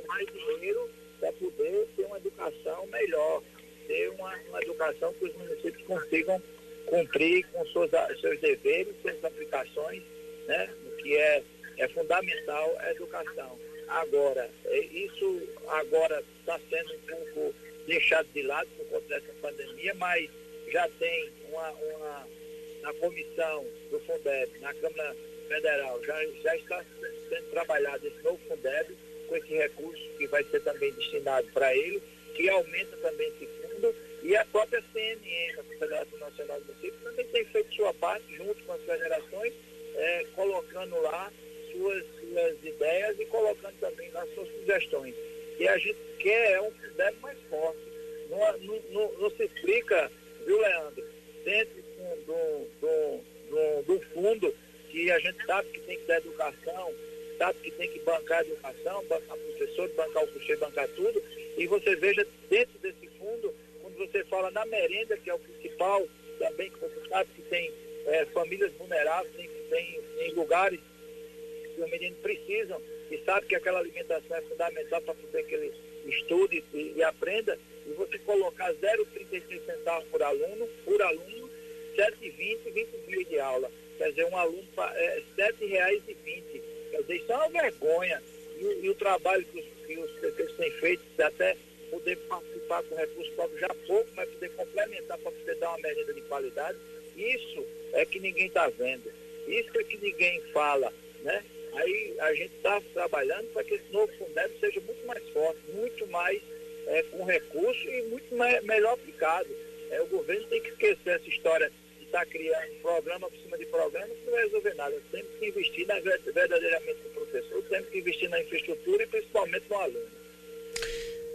mais dinheiro para poder ter uma educação melhor, ter uma, uma educação que os municípios consigam cumprir com seus, seus deveres, suas aplicações, né? o que é, é fundamental a educação. Agora, é, isso agora está sendo um pouco deixado de lado por conta dessa pandemia, mas já tem uma, uma na comissão do Fundeb, na Câmara Federal, já, já está sendo trabalhado esse novo Fundeb, com esse recurso que vai ser também destinado para ele, que aumenta também esse fundo, e a própria CNN, a Confederação Nacional do Município, também tem feito sua parte, junto com as federações, é, colocando lá suas, suas ideias e colocando também lá suas sugestões. E a gente quer é um Fundeb mais forte. Não, não, não, não, se explica, viu, Leandro, dentro do, do, do, do fundo que a gente sabe que tem que dar educação, sabe que tem que bancar a educação, bancar professor, bancar o custeio, bancar tudo, e você veja dentro desse fundo, quando você fala na merenda, que é o principal, também que você sabe que tem é, famílias vulneráveis, tem, tem, tem lugares que os meninos precisam e sabe que aquela alimentação é fundamental para poder que ele estude e, e aprenda, e você colocar 0,36 centavos por aluno, por aluno, 7,20, 20 dias de aula. Quer dizer, um aluno é, R$ 7,20 Quer dizer, isso é uma vergonha. E, e o trabalho que os, que os prefeitos têm feito, até poder participar com recursos próprios já pouco, mas poder complementar para poder dar uma merenda de qualidade, isso é que ninguém está vendo. Isso é que ninguém fala, né? Aí a gente está trabalhando para que esse novo Fundeb seja muito mais forte, muito mais é, com recurso e muito melhor aplicado. É, o governo tem que esquecer essa história está criando programa por cima de programa que não vai resolver nada. Temos que investir na, verdadeiramente no professor, temos que investir na infraestrutura e principalmente no aluno.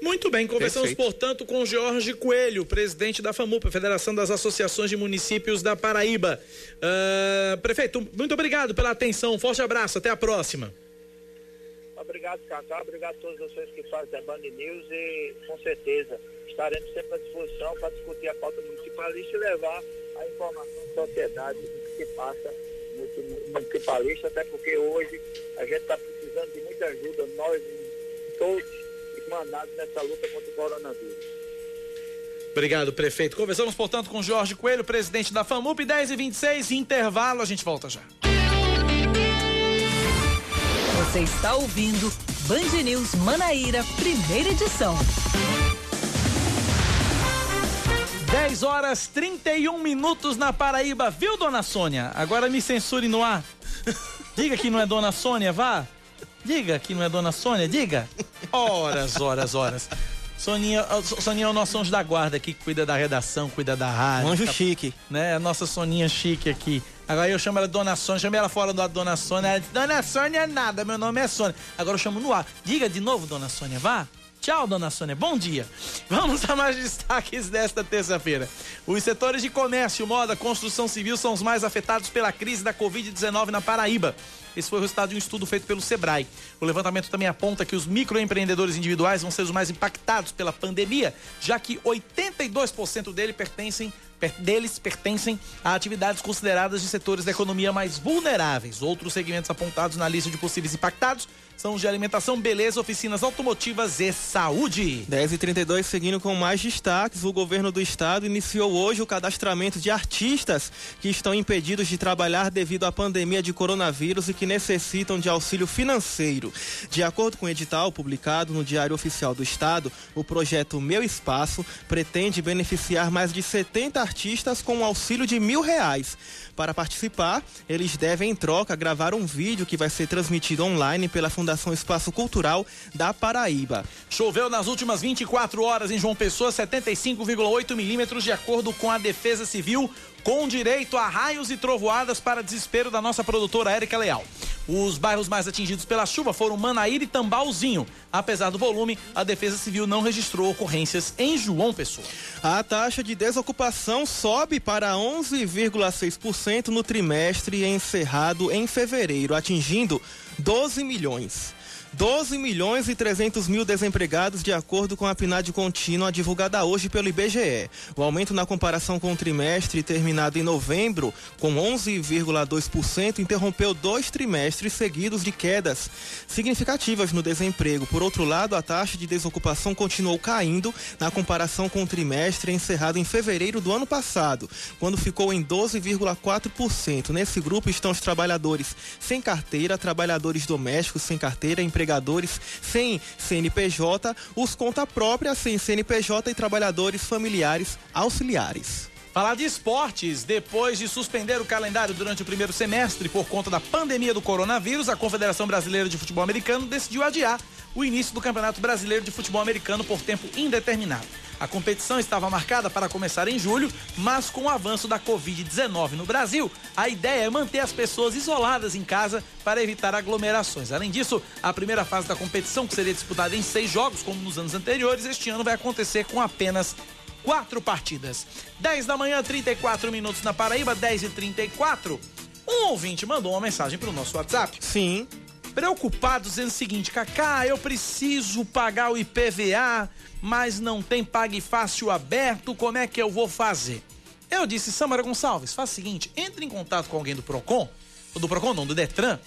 Muito bem, conversamos, Perfeito. portanto, com Jorge Coelho, presidente da FAMUP, Federação das Associações de Municípios da Paraíba. Uh, prefeito, muito obrigado pela atenção, um forte abraço, até a próxima. Obrigado, Cacá, obrigado a todos vocês que fazem a Band News e, com certeza, estaremos sempre à disposição para discutir a pauta municipalista e levar a informação da sociedade do que se passa no municipalista, até porque hoje a gente está precisando de muita ajuda, nós todos irmanados nessa luta contra o coronavírus. Obrigado, prefeito. Conversamos, portanto, com Jorge Coelho, presidente da FAMUP, 10 e 26 intervalo, a gente volta já. Você está ouvindo Band News Manaíra, primeira edição. 10 horas 31 minutos na Paraíba, viu, dona Sônia? Agora me censure no ar. Diga que não é dona Sônia, vá. Diga que não é dona Sônia, diga. Horas, horas, horas. Soninha, Soninha é o nosso anjo da guarda aqui, que cuida da redação, cuida da rádio. Anjo tá, chique. Né? A nossa Soninha chique aqui. Agora eu chamo ela Dona Sônia, chamei ela fora da Dona Sônia. Ela disse, Dona Sônia nada, meu nome é Sônia. Agora eu chamo no ar. Diga de novo, Dona Sônia, vá. Tchau, dona Sônia. Bom dia. Vamos a mais destaques desta terça-feira. Os setores de comércio, moda, construção civil são os mais afetados pela crise da Covid-19 na Paraíba. Esse foi o resultado de um estudo feito pelo Sebrae. O levantamento também aponta que os microempreendedores individuais vão ser os mais impactados pela pandemia, já que 82% dele pertencem deles pertencem a atividades consideradas de setores da economia mais vulneráveis. Outros segmentos apontados na lista de possíveis impactados são de alimentação, beleza, oficinas automotivas e saúde. 10 e 32 seguindo com mais destaques, o governo do estado iniciou hoje o cadastramento de artistas que estão impedidos de trabalhar devido à pandemia de coronavírus e que necessitam de auxílio financeiro. De acordo com o edital publicado no Diário Oficial do Estado, o projeto Meu Espaço pretende beneficiar mais de 70 artistas com um auxílio de mil reais. Para participar, eles devem, em troca, gravar um vídeo que vai ser transmitido online pela Fundação Fundação Espaço Cultural da Paraíba. Choveu nas últimas 24 horas em João Pessoa 75,8 milímetros, de acordo com a Defesa Civil, com direito a raios e trovoadas para desespero da nossa produtora Érica Leal. Os bairros mais atingidos pela chuva foram Manaíra e Tambalzinho. Apesar do volume, a Defesa Civil não registrou ocorrências em João Pessoa. A taxa de desocupação sobe para 11,6% no trimestre encerrado em fevereiro, atingindo 12 milhões. 12 milhões e 300 mil desempregados, de acordo com a PNAD contínua divulgada hoje pelo IBGE. O aumento na comparação com o trimestre terminado em novembro, com 11,2%, interrompeu dois trimestres seguidos de quedas significativas no desemprego. Por outro lado, a taxa de desocupação continuou caindo na comparação com o trimestre encerrado em fevereiro do ano passado, quando ficou em 12,4%. Nesse grupo estão os trabalhadores sem carteira, trabalhadores domésticos sem carteira, empregados empregadores sem CNPJ, os conta própria sem CNPJ e trabalhadores familiares auxiliares. Falar de esportes. Depois de suspender o calendário durante o primeiro semestre por conta da pandemia do coronavírus, a Confederação Brasileira de Futebol Americano decidiu adiar o início do Campeonato Brasileiro de Futebol Americano por tempo indeterminado. A competição estava marcada para começar em julho, mas com o avanço da Covid-19 no Brasil, a ideia é manter as pessoas isoladas em casa para evitar aglomerações. Além disso, a primeira fase da competição, que seria disputada em seis jogos, como nos anos anteriores, este ano vai acontecer com apenas quatro partidas. 10 da manhã, 34 minutos na Paraíba, 10 e 34. Um ouvinte mandou uma mensagem para o nosso WhatsApp. Sim. Preocupado, dizendo o seguinte: Cacá, eu preciso pagar o IPVA, mas não tem Pague Fácil aberto, como é que eu vou fazer? Eu disse, Samara Gonçalves, faz o seguinte: entre em contato com alguém do PROCON, do PROCON não, do Detran,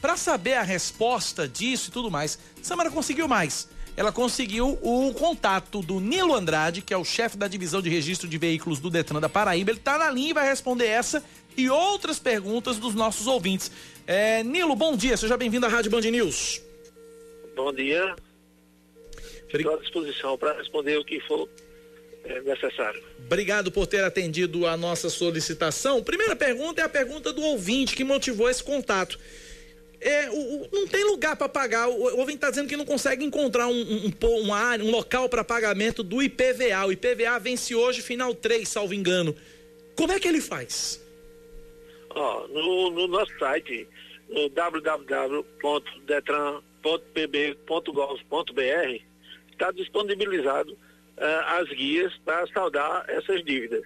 para saber a resposta disso e tudo mais. Samara conseguiu mais ela conseguiu o contato do Nilo Andrade, que é o chefe da divisão de registro de veículos do Detran da Paraíba. Ele está na linha e vai responder essa e outras perguntas dos nossos ouvintes. É, Nilo, bom dia, seja bem-vindo à Rádio Band News. Bom dia. Estou à disposição para responder o que for é, necessário. Obrigado por ter atendido a nossa solicitação. Primeira pergunta é a pergunta do ouvinte que motivou esse contato é, o, o, não tem lugar para pagar. O, o ouvinte está dizendo que não consegue encontrar um, um, um, um local para pagamento do IPVA. O IPVA vence hoje, final 3, salvo engano. Como é que ele faz? Oh, no, no nosso site, no www.detran.pb.gov.br, está disponibilizado uh, as guias para saldar essas dívidas.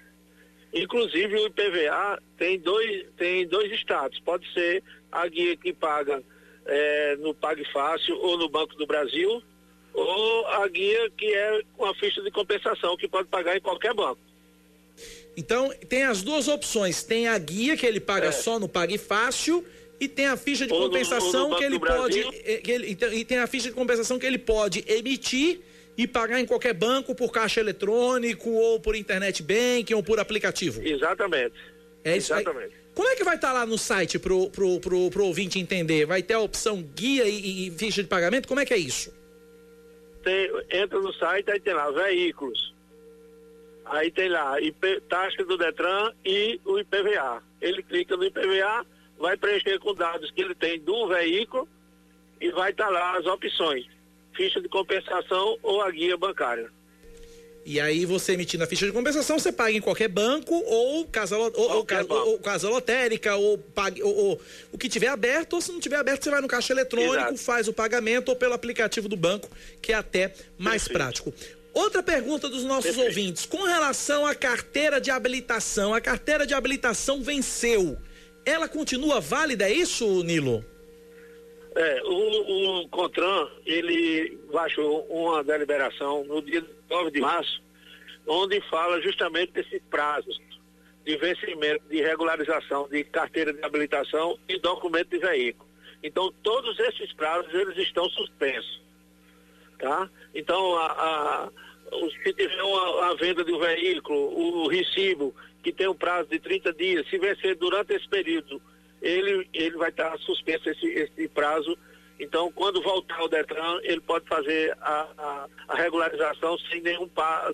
Inclusive o IPVA tem dois, tem dois estados. Pode ser a guia que paga é, no Pague Fácil ou no Banco do Brasil, ou a guia que é com a ficha de compensação, que pode pagar em qualquer banco. Então, tem as duas opções. Tem a guia que ele paga é. só no Pague Fácil e tem a ficha de ou compensação no, que ele pode. Eh, que ele, então, e tem a ficha de compensação que ele pode emitir e pagar em qualquer banco por caixa eletrônico ou por internet banking ou por aplicativo. Exatamente. É isso Exatamente. Aí. Como é que vai estar tá lá no site pro, pro, pro, pro ouvinte entender? Vai ter a opção guia e, e ficha de pagamento? Como é que é isso? Tem, entra no site, aí tem lá veículos. Aí tem lá IP, taxa do Detran e o IPVA. Ele clica no IPVA, vai preencher com dados que ele tem do veículo e vai estar tá lá as opções. Ficha de compensação ou a guia bancária. E aí você emitindo a ficha de compensação, você paga em qualquer banco ou casa, ou, ou, casa, ou casa lotérica, ou, pague, ou, ou, o que tiver aberto, ou se não tiver aberto, você vai no caixa eletrônico, Exato. faz o pagamento ou pelo aplicativo do banco, que é até mais Perfeito. prático. Outra pergunta dos nossos Perfeito. ouvintes, com relação à carteira de habilitação, a carteira de habilitação venceu. Ela continua válida, é isso, Nilo? É, o, o Contran, ele baixou uma deliberação no dia 9 de março, onde fala justamente desses prazos de vencimento, de regularização de carteira de habilitação e documento de veículo. Então, todos esses prazos, eles estão suspensos, tá? Então, a, a, se tiver uma, a venda de um veículo, o recibo, que tem um prazo de 30 dias, se vencer durante esse período, ele, ele vai estar suspenso esse, esse prazo então, quando voltar ao Detran, ele pode fazer a, a, a regularização sem nenhum,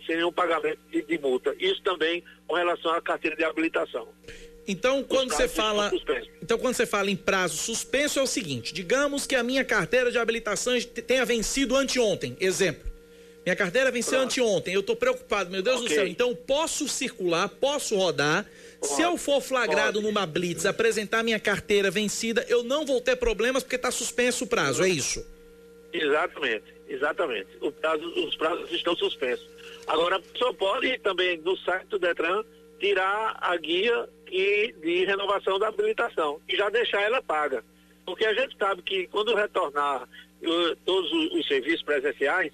sem nenhum pagamento de, de, multa. Isso também com relação à carteira de habilitação. Então, quando você fala, então quando você fala em prazo suspenso é o seguinte: digamos que a minha carteira de habilitação tenha vencido anteontem, exemplo. Minha carteira venceu Pronto. anteontem, eu estou preocupado, meu Deus okay. do céu. Então, posso circular, posso rodar. Pode. Se eu for flagrado Pode. numa blitz, apresentar minha carteira vencida, eu não vou ter problemas porque está suspenso o prazo, é isso? Exatamente, exatamente. Prazo, os prazos estão suspensos. Agora, pessoa pode também, no site do Detran, tirar a guia e de renovação da habilitação e já deixar ela paga. Porque a gente sabe que quando retornar uh, todos os, os serviços presenciais,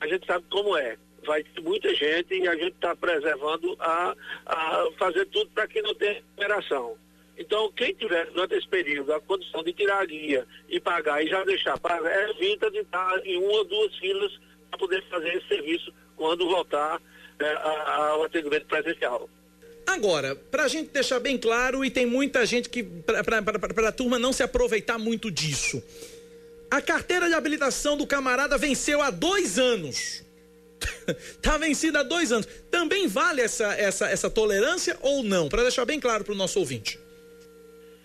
a gente sabe como é. Vai ter muita gente e a gente está preservando a, a fazer tudo para que não tenha operação. Então, quem tiver durante esse período a condição de tirar a guia e pagar e já deixar paga, é evita de estar em uma ou duas filas para poder fazer esse serviço quando voltar é, ao atendimento presencial. Agora, para a gente deixar bem claro, e tem muita gente que, para a turma não se aproveitar muito disso, a carteira de habilitação do camarada venceu há dois anos. Está vencida há dois anos. Também vale essa, essa, essa tolerância ou não? Para deixar bem claro para o nosso ouvinte.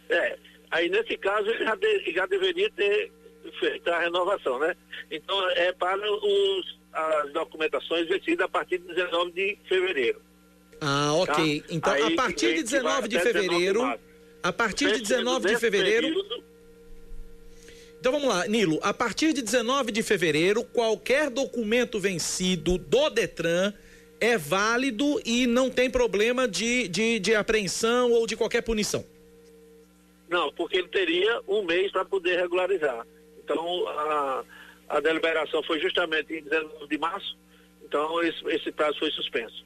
É, aí nesse caso ele já, de, já deveria ter feito a renovação, né? Então é para os, as documentações vencidas a partir de 19 de fevereiro. Ah, ok. Tá? Então aí, a partir de 19 de fevereiro. 19 de a partir de 19 de fevereiro. Período, então vamos lá, Nilo. A partir de 19 de fevereiro, qualquer documento vencido do Detran é válido e não tem problema de, de, de apreensão ou de qualquer punição. Não, porque ele teria um mês para poder regularizar. Então a, a deliberação foi justamente em 19 de março, então esse, esse prazo foi suspenso.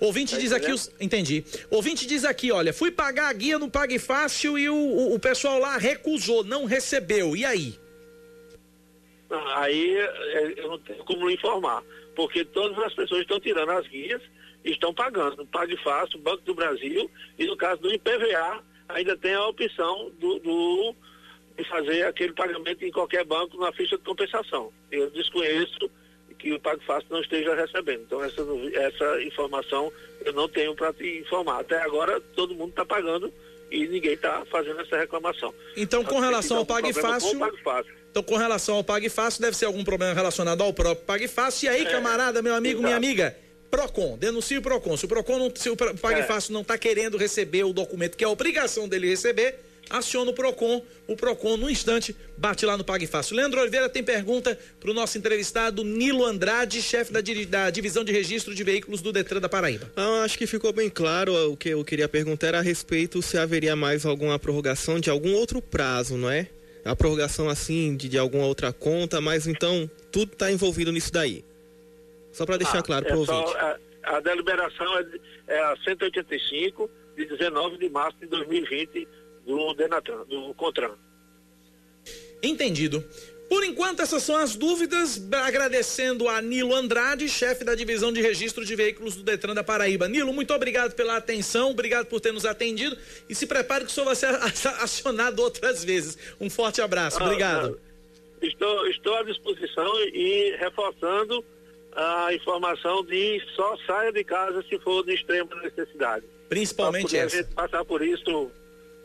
Ouvinte tá diz aqui, os... entendi. Ouvinte diz aqui, olha, fui pagar a guia no Pague Fácil e o, o, o pessoal lá recusou, não recebeu. E aí? Aí é, eu não tenho como informar, porque todas as pessoas estão tirando as guias e estão pagando. Pague Fácil, Banco do Brasil e no caso do IPVA ainda tem a opção do, do de fazer aquele pagamento em qualquer banco na ficha de compensação. Eu desconheço que o Pago Fácil não esteja recebendo. Então, essa, essa informação eu não tenho para te informar. Até agora, todo mundo está pagando e ninguém está fazendo essa reclamação. Então, com relação ao Pague Fácil, Fácil. Então, com relação ao Pague Fácil, deve ser algum problema relacionado ao próprio Pague Fácil. E aí, é, camarada, meu amigo, exato. minha amiga, Procon, denuncie o Procon. Se o Procon não, se o é. Fácil não está querendo receber o documento que é obrigação dele receber, aciona o PROCON. O PROCON, no instante, bate lá no Pague Fácil. Leandro Oliveira tem pergunta para o nosso entrevistado Nilo Andrade, chefe da, da, Divisão de Registro de Veículos do Detran da Paraíba. Ah, acho que ficou bem claro. O que eu queria perguntar era a respeito se haveria mais alguma prorrogação de algum outro prazo, não é? A prorrogação assim de, de alguma outra conta, mas então tudo está envolvido nisso daí. Só para deixar ah, claro para o é ouvinte. A, a deliberação é, é a 185 de 19 de março de 2020 do Denatran, do CONTRAN. Entendido. Por enquanto, essas são as dúvidas. Agradecendo a Nilo Andrade, chefe da divisão de registro de veículos do Detran da Paraíba. Nilo, muito obrigado pela atenção, obrigado por ter nos atendido e se prepare que o senhor vai ser acionado outras vezes. Um forte abraço, ah, obrigado. Ah, estou, estou à disposição e reforçando a informação de só saia de casa se for de extrema necessidade. Principalmente essa. a gente passar por isso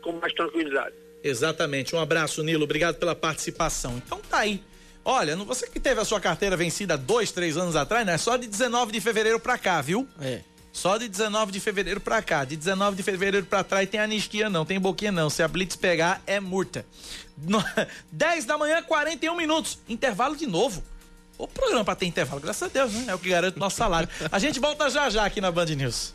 com mais tranquilidade. Exatamente. Um abraço, Nilo. Obrigado pela participação. Então tá aí. Olha, você que teve a sua carteira vencida dois, três anos atrás, não é só de 19 de fevereiro pra cá, viu? É. Só de 19 de fevereiro pra cá. De 19 de fevereiro pra trás tem anistia não, tem boquinha não. Se a Blitz pegar, é multa. No... 10 da manhã, 41 minutos. Intervalo de novo. O programa pra ter intervalo, graças a Deus, né? É o que garante o nosso salário. A gente volta já já aqui na Band News.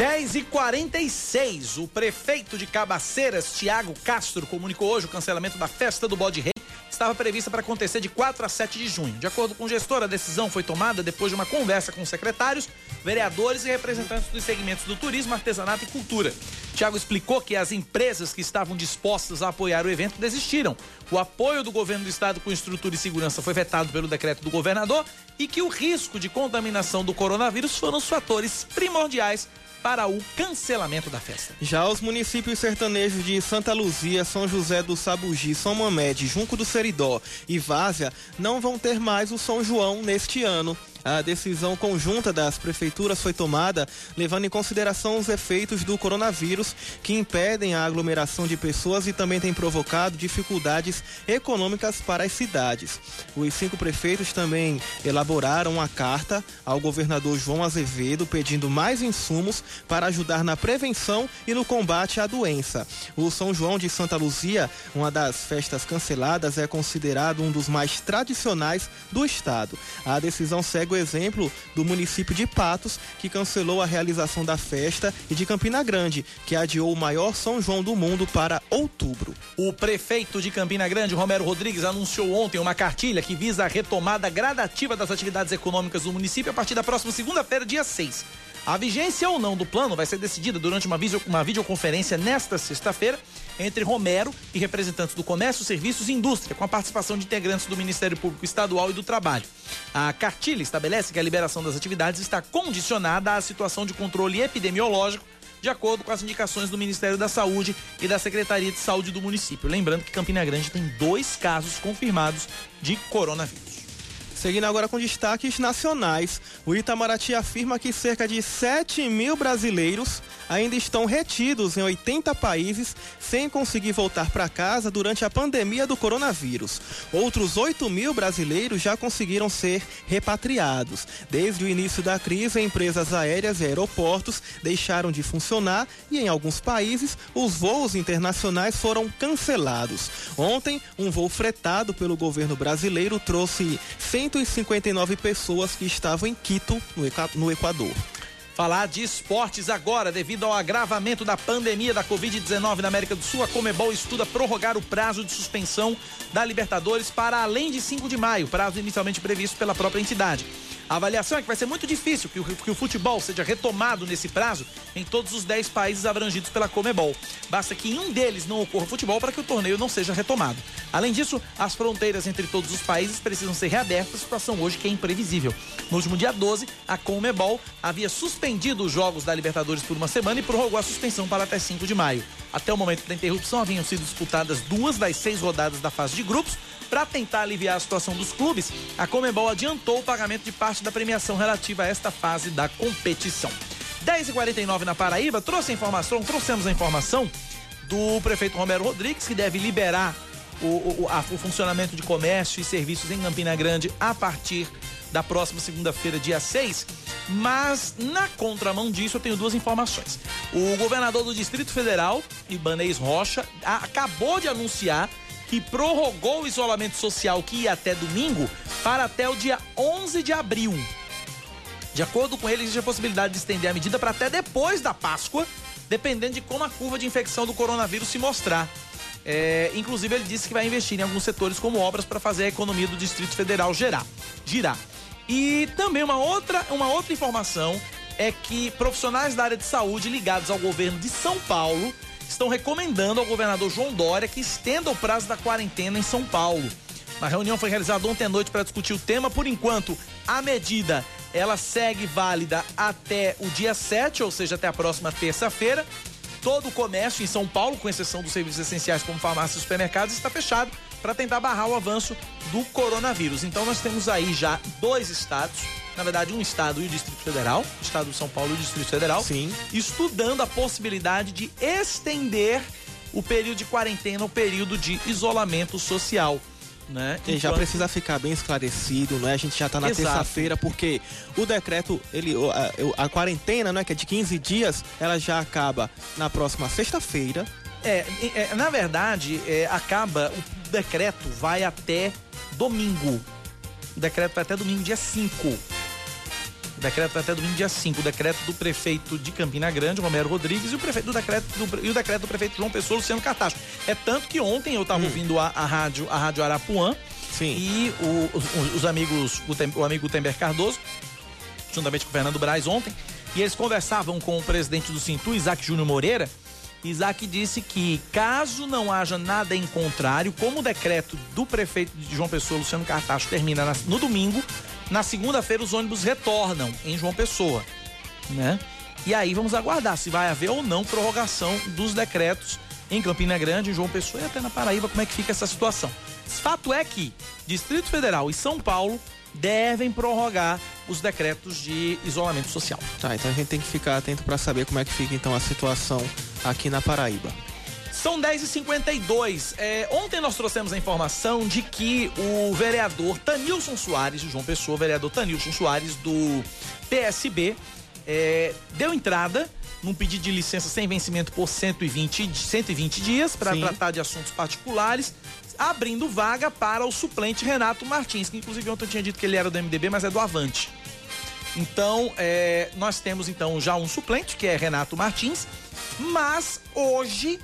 10 e 46 o prefeito de Cabaceiras, Tiago Castro, comunicou hoje o cancelamento da festa do Bode Rei estava prevista para acontecer de 4 a 7 de junho. De acordo com o gestor, a decisão foi tomada depois de uma conversa com secretários, vereadores e representantes dos segmentos do turismo, artesanato e cultura. Tiago explicou que as empresas que estavam dispostas a apoiar o evento desistiram. O apoio do governo do estado com estrutura e segurança foi vetado pelo decreto do governador e que o risco de contaminação do coronavírus foram os fatores primordiais para o cancelamento da festa. Já os municípios sertanejos de Santa Luzia, São José do Sabugi, São Mamede, Junco do Seridó e Várzea não vão ter mais o São João neste ano. A decisão conjunta das prefeituras foi tomada levando em consideração os efeitos do coronavírus que impedem a aglomeração de pessoas e também tem provocado dificuldades econômicas para as cidades. Os cinco prefeitos também elaboraram uma carta ao governador João Azevedo pedindo mais insumos para ajudar na prevenção e no combate à doença. O São João de Santa Luzia, uma das festas canceladas, é considerado um dos mais tradicionais do estado. A decisão segue o exemplo do município de Patos, que cancelou a realização da festa, e de Campina Grande, que adiou o maior São João do mundo para outubro. O prefeito de Campina Grande, Romero Rodrigues, anunciou ontem uma cartilha que visa a retomada gradativa das atividades econômicas do município a partir da próxima segunda-feira, dia 6. A vigência ou não do plano vai ser decidida durante uma, video, uma videoconferência nesta sexta-feira entre Romero e representantes do Comércio, Serviços e Indústria, com a participação de integrantes do Ministério Público Estadual e do Trabalho. A cartilha estabelece que a liberação das atividades está condicionada à situação de controle epidemiológico de acordo com as indicações do Ministério da Saúde e da Secretaria de Saúde do município. Lembrando que Campina Grande tem dois casos confirmados de coronavírus. Seguindo agora com destaques nacionais, o Itamaraty afirma que cerca de 7 mil brasileiros ainda estão retidos em 80 países sem conseguir voltar para casa durante a pandemia do coronavírus. Outros 8 mil brasileiros já conseguiram ser repatriados. Desde o início da crise, empresas aéreas e aeroportos deixaram de funcionar e, em alguns países, os voos internacionais foram cancelados. Ontem, um voo fretado pelo governo brasileiro trouxe 100 159 pessoas que estavam em Quito, no Equador. Falar de esportes agora, devido ao agravamento da pandemia da Covid-19 na América do Sul, a Comebol estuda prorrogar o prazo de suspensão da Libertadores para além de 5 de maio, prazo inicialmente previsto pela própria entidade. A avaliação é que vai ser muito difícil que o, que o futebol seja retomado nesse prazo em todos os 10 países abrangidos pela Comebol. Basta que em um deles não ocorra futebol para que o torneio não seja retomado. Além disso, as fronteiras entre todos os países precisam ser reabertas, situação hoje que é imprevisível. No último dia 12, a Comebol havia suspendido os jogos da Libertadores por uma semana e prorrogou a suspensão para até 5 de maio. Até o momento da interrupção haviam sido disputadas duas das seis rodadas da fase de grupos, para tentar aliviar a situação dos clubes, a Comebol adiantou o pagamento de parte da premiação relativa a esta fase da competição. 10h49 na Paraíba, trouxe a informação, trouxemos a informação do prefeito Romero Rodrigues, que deve liberar o, o, a, o funcionamento de comércio e serviços em Campina Grande a partir da próxima segunda-feira, dia 6. Mas, na contramão disso, eu tenho duas informações. O governador do Distrito Federal, Ibanez Rocha, acabou de anunciar que prorrogou o isolamento social que ia até domingo para até o dia 11 de abril. De acordo com ele, existe a possibilidade de estender a medida para até depois da Páscoa, dependendo de como a curva de infecção do coronavírus se mostrar. É, inclusive, ele disse que vai investir em alguns setores como obras para fazer a economia do Distrito Federal gerar, girar. E também uma outra, uma outra informação é que profissionais da área de saúde ligados ao governo de São Paulo estão recomendando ao governador João Dória que estenda o prazo da quarentena em São Paulo. A reunião foi realizada ontem à noite para discutir o tema. Por enquanto, a medida ela segue válida até o dia 7, ou seja, até a próxima terça-feira. Todo o comércio em São Paulo, com exceção dos serviços essenciais como farmácias e supermercados, está fechado para tentar barrar o avanço do coronavírus. Então nós temos aí já dois estados na verdade, um estado e o Distrito Federal, o estado de São Paulo e o Distrito Federal, Sim. estudando a possibilidade de estender o período de quarentena, o período de isolamento social. Né? E já precisa ficar bem esclarecido, né? A gente já está na terça-feira, porque o decreto, ele, a, a, quarentena, né, que é de 15 dias, ela já acaba na próxima sexta-feira. É, é, na verdade, é, acaba, o decreto vai até domingo. O decreto vai até domingo, dia 5. Decreto até domingo, dia 5. O decreto do prefeito de Campina Grande, Romero Rodrigues, e o, prefeito do decreto do, e o decreto do prefeito João Pessoa, Luciano Cartacho. É tanto que ontem eu estava hum. ouvindo a, a, rádio, a rádio Arapuã Sim. e o, os, os, amigos, o, o amigo Tember Cardoso, juntamente com o Fernando Braz ontem, e eles conversavam com o presidente do Sintu, Isaac Júnior Moreira. Isaac disse que, caso não haja nada em contrário, como o decreto do prefeito de João Pessoa, Luciano Cartacho, termina no domingo, na segunda-feira os ônibus retornam em João Pessoa, né? E aí vamos aguardar se vai haver ou não prorrogação dos decretos em Campina Grande, em João Pessoa e até na Paraíba, como é que fica essa situação. Fato é que Distrito Federal e São Paulo devem prorrogar os decretos de isolamento social. Tá, então a gente tem que ficar atento para saber como é que fica então a situação aqui na Paraíba. São 10h52. É, ontem nós trouxemos a informação de que o vereador Tanilson Soares, de João Pessoa, vereador Tanilson Soares, do PSB, é, deu entrada num pedido de licença sem vencimento por 120, 120 dias para tratar de assuntos particulares, abrindo vaga para o suplente Renato Martins, que inclusive ontem eu tinha dito que ele era do MDB, mas é do Avante. Então, é, nós temos então já um suplente, que é Renato Martins, mas hoje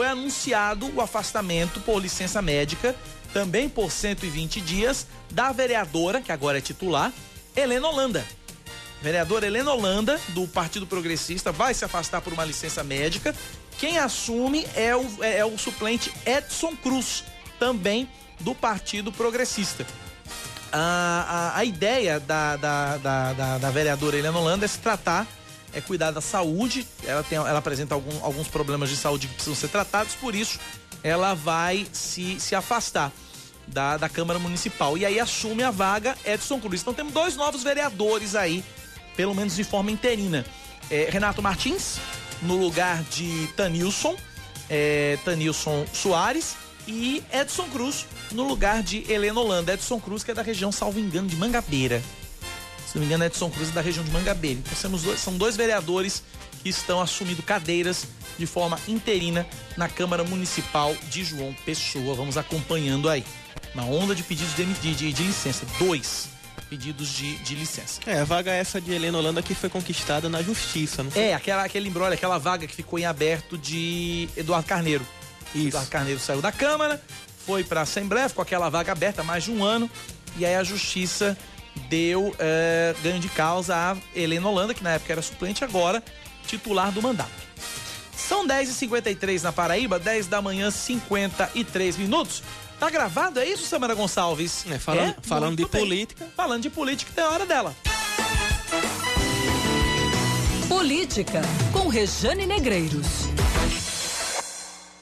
foi anunciado o afastamento por licença médica, também por 120 dias, da vereadora, que agora é titular, Helena Holanda. Vereadora Helena Holanda, do Partido Progressista, vai se afastar por uma licença médica. Quem assume é o, é, é o suplente Edson Cruz, também do Partido Progressista. A, a, a ideia da, da, da, da, da vereadora Helena Holanda é se tratar é cuidar da saúde. Ela, tem, ela apresenta algum, alguns problemas de saúde que precisam ser tratados, por isso ela vai se, se afastar da, da Câmara Municipal. E aí assume a vaga Edson Cruz. Então temos dois novos vereadores aí pelo menos de forma interina. É, Renato Martins, no lugar de Tanilson, é, Tanilson Soares, e Edson Cruz, no lugar de Helena Holanda. Edson Cruz, que é da região, salvo engano, de Mangabeira. Se não me engano, Edson Cruz é da região de Mangabeira. Então temos dois, são dois vereadores que estão assumindo cadeiras de forma interina na Câmara Municipal de João Pessoa. Vamos acompanhando aí. Uma onda de pedidos de, de, de, de licença. Dois pedidos de, de licença. É, a vaga essa de Helena Holanda que foi conquistada na justiça, não foi? É, aquela, aquele embrolho, aquela vaga que ficou em aberto de Eduardo Carneiro. Isso. Eduardo Carneiro saiu da Câmara, foi para a Assembleia, ficou aquela vaga aberta há mais de um ano, e aí a justiça deu é, ganho de causa a Helena Holanda, que na época era suplente, agora titular do mandato. São 10h53 na Paraíba, 10 da manhã, 53 minutos. Tá gravado, é isso, Samara Gonçalves? É, falando, é? falando de bem. política. Falando de política, tem a hora dela. Política, com Rejane Negreiros.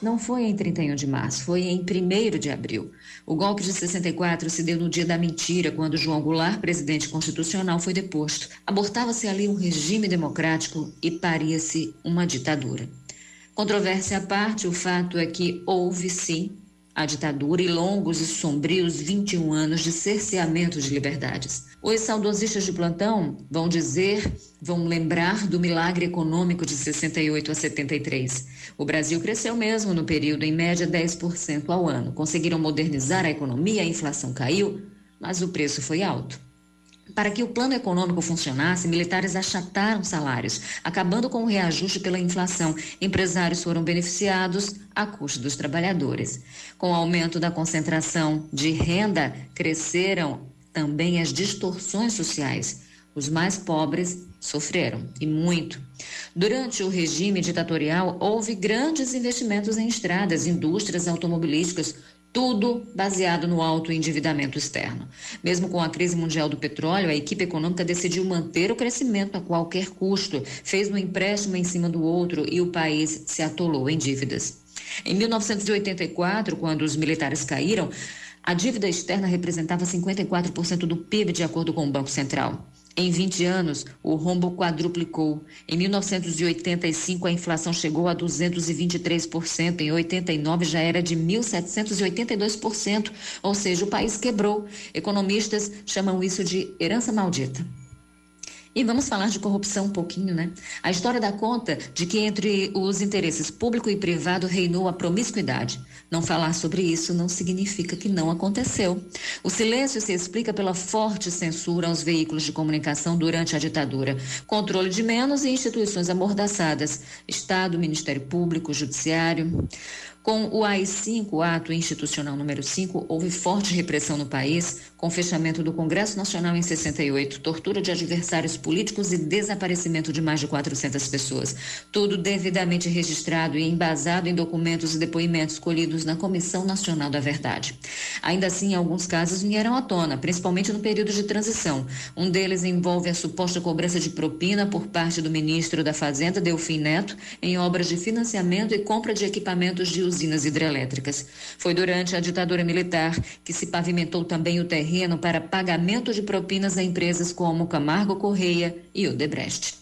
Não foi em 31 de março, foi em 1 de abril. O golpe de 64 se deu no dia da mentira, quando João Goulart, presidente constitucional, foi deposto. Abortava-se ali um regime democrático e paria-se uma ditadura. Controvérsia à parte, o fato é que houve sim a ditadura e longos e sombrios 21 anos de cerceamento de liberdades. Os saudosistas de plantão vão dizer, vão lembrar do milagre econômico de 68 a 73. O Brasil cresceu mesmo no período, em média 10% ao ano. Conseguiram modernizar a economia, a inflação caiu, mas o preço foi alto. Para que o plano econômico funcionasse, militares achataram salários, acabando com o reajuste pela inflação. Empresários foram beneficiados a custo dos trabalhadores. Com o aumento da concentração de renda, cresceram também as distorções sociais. Os mais pobres sofreram, e muito. Durante o regime ditatorial, houve grandes investimentos em estradas, indústrias automobilísticas, tudo baseado no alto endividamento externo. Mesmo com a crise mundial do petróleo, a equipe econômica decidiu manter o crescimento a qualquer custo, fez um empréstimo em cima do outro e o país se atolou em dívidas. Em 1984, quando os militares caíram, a dívida externa representava 54% do PIB, de acordo com o Banco Central. Em 20 anos, o rombo quadruplicou. Em 1985, a inflação chegou a 223%. Em 89, já era de 1.782%. Ou seja, o país quebrou. Economistas chamam isso de herança maldita. E vamos falar de corrupção um pouquinho, né? A história dá conta de que entre os interesses público e privado reinou a promiscuidade. Não falar sobre isso não significa que não aconteceu. O silêncio se explica pela forte censura aos veículos de comunicação durante a ditadura, controle de menos e instituições amordaçadas, Estado, Ministério Público, Judiciário. Com o AI-5, ato institucional número 5, houve forte repressão no país, com fechamento do Congresso Nacional em 68, tortura de adversários políticos e desaparecimento de mais de 400 pessoas. Tudo devidamente registrado e embasado em documentos e depoimentos colhidos na Comissão Nacional da Verdade. Ainda assim, alguns casos vieram à tona, principalmente no período de transição. Um deles envolve a suposta cobrança de propina por parte do ministro da Fazenda, Delfim Neto, em obras de financiamento e compra de equipamentos de usinas hidrelétricas. Foi durante a ditadura militar que se pavimentou também o terreno para pagamento de propinas a empresas como Camargo Correia e Odebrecht.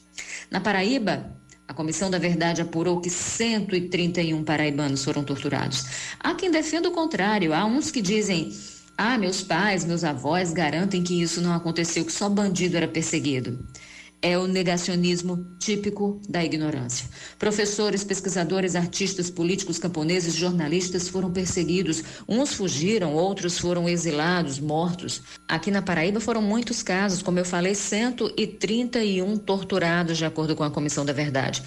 Na Paraíba, a Comissão da Verdade apurou que 131 paraibanos foram torturados. Há quem defenda o contrário, há uns que dizem. Ah, meus pais, meus avós garantem que isso não aconteceu, que só bandido era perseguido é o negacionismo típico da ignorância. Professores, pesquisadores, artistas, políticos, camponeses, jornalistas foram perseguidos. Uns fugiram, outros foram exilados, mortos. Aqui na Paraíba foram muitos casos, como eu falei, 131 torturados, de acordo com a Comissão da Verdade.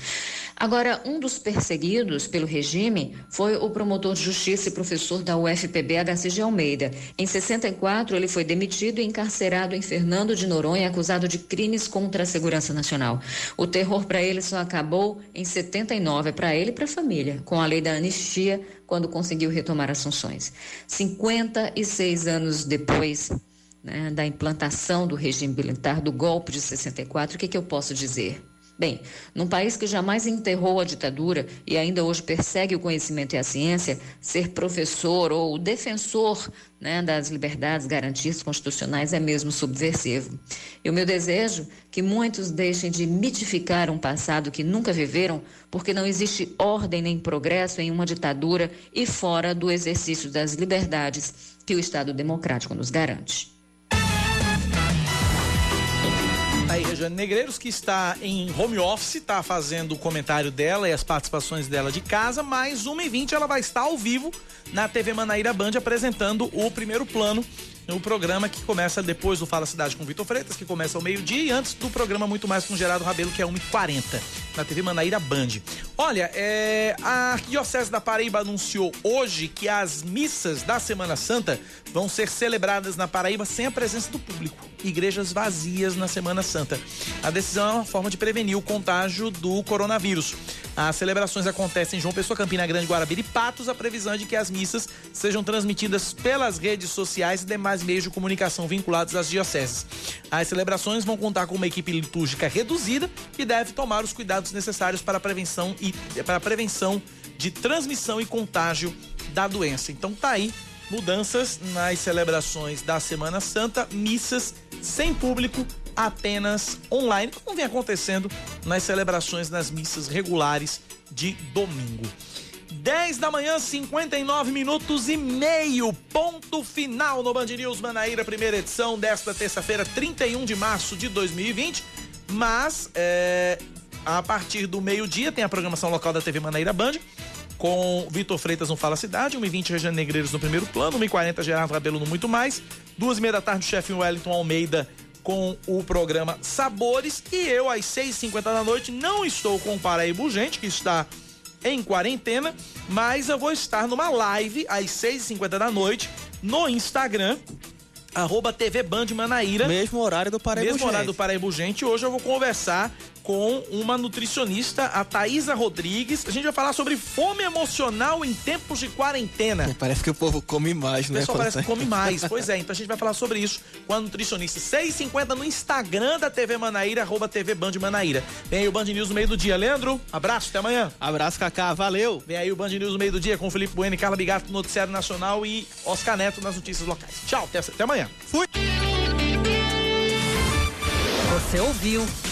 Agora, um dos perseguidos pelo regime foi o promotor de justiça e professor da UFPB, HC de Almeida. Em 64, ele foi demitido e encarcerado em Fernando de Noronha, acusado de crimes contra a segurança nacional. O terror para ele só acabou em 79, para ele e para a família, com a lei da anistia, quando conseguiu retomar as funções. 56 anos depois, né, da implantação do regime militar, do golpe de 64, o que, que eu posso dizer? Bem, num país que jamais enterrou a ditadura e ainda hoje persegue o conhecimento e a ciência, ser professor ou defensor né, das liberdades garantidas constitucionais é mesmo subversivo. E o meu desejo que muitos deixem de mitificar um passado que nunca viveram, porque não existe ordem nem progresso em uma ditadura e fora do exercício das liberdades que o Estado democrático nos garante. Aí, Rejane Negreiros, que está em home office, está fazendo o comentário dela e as participações dela de casa, mas 1h20 ela vai estar ao vivo na TV Manaíra Band apresentando o primeiro plano o programa que começa depois do Fala Cidade com Vitor Freitas, que começa ao meio-dia, e antes do programa Muito Mais com Gerardo Rabelo, que é 1h40, na TV Manaíra Band. Olha, é, a Arquidiocese da Paraíba anunciou hoje que as missas da Semana Santa vão ser celebradas na Paraíba sem a presença do público. Igrejas vazias na Semana Santa. A decisão é uma forma de prevenir o contágio do coronavírus. As celebrações acontecem em João Pessoa, Campina Grande, Guarabira e Patos. A previsão é de que as missas sejam transmitidas pelas redes sociais e demais meios de comunicação vinculados às dioceses. As celebrações vão contar com uma equipe litúrgica reduzida que deve tomar os cuidados necessários para a prevenção e para a prevenção de transmissão e contágio da doença. Então tá aí mudanças nas celebrações da Semana Santa, missas sem público, apenas online, como vem acontecendo nas celebrações nas missas regulares de domingo. 10 da manhã, 59 minutos e meio. Ponto final no Band News Manaíra, primeira edição desta terça-feira, 31 de março de 2020. Mas é, a partir do meio-dia tem a programação local da TV Manaíra Band com Vitor Freitas no Fala Cidade, 1h20 Regiane Negreiros no primeiro plano, 1h40 Gerardo Rabelo no Muito Mais, 2h30 da tarde o chefe Wellington Almeida com o programa Sabores e eu às 6h50 da noite não estou com o Paraíba Urgente, que está em quarentena, mas eu vou estar numa live às 6h50 da noite no Instagram, arroba TV Band Manaíra. Mesmo horário do Paraíba Mesmo horário do Paraíba Urgente. Hoje eu vou conversar com uma nutricionista, a Thaisa Rodrigues. A gente vai falar sobre fome emocional em tempos de quarentena. Parece que o povo come mais, né? O pessoal parece que come mais. Pois é, então a gente vai falar sobre isso com a nutricionista. 6h50 no Instagram da TV Manaíra, arroba TV Band Manaíra. Vem aí o Band News no meio do dia. Leandro, abraço, até amanhã. Abraço, Cacá, valeu. Vem aí o Band News no meio do dia com o Felipe Bueno e Carla Bigato no Noticiário Nacional e Oscar Neto nas notícias locais. Tchau, até, até amanhã. Fui. Você ouviu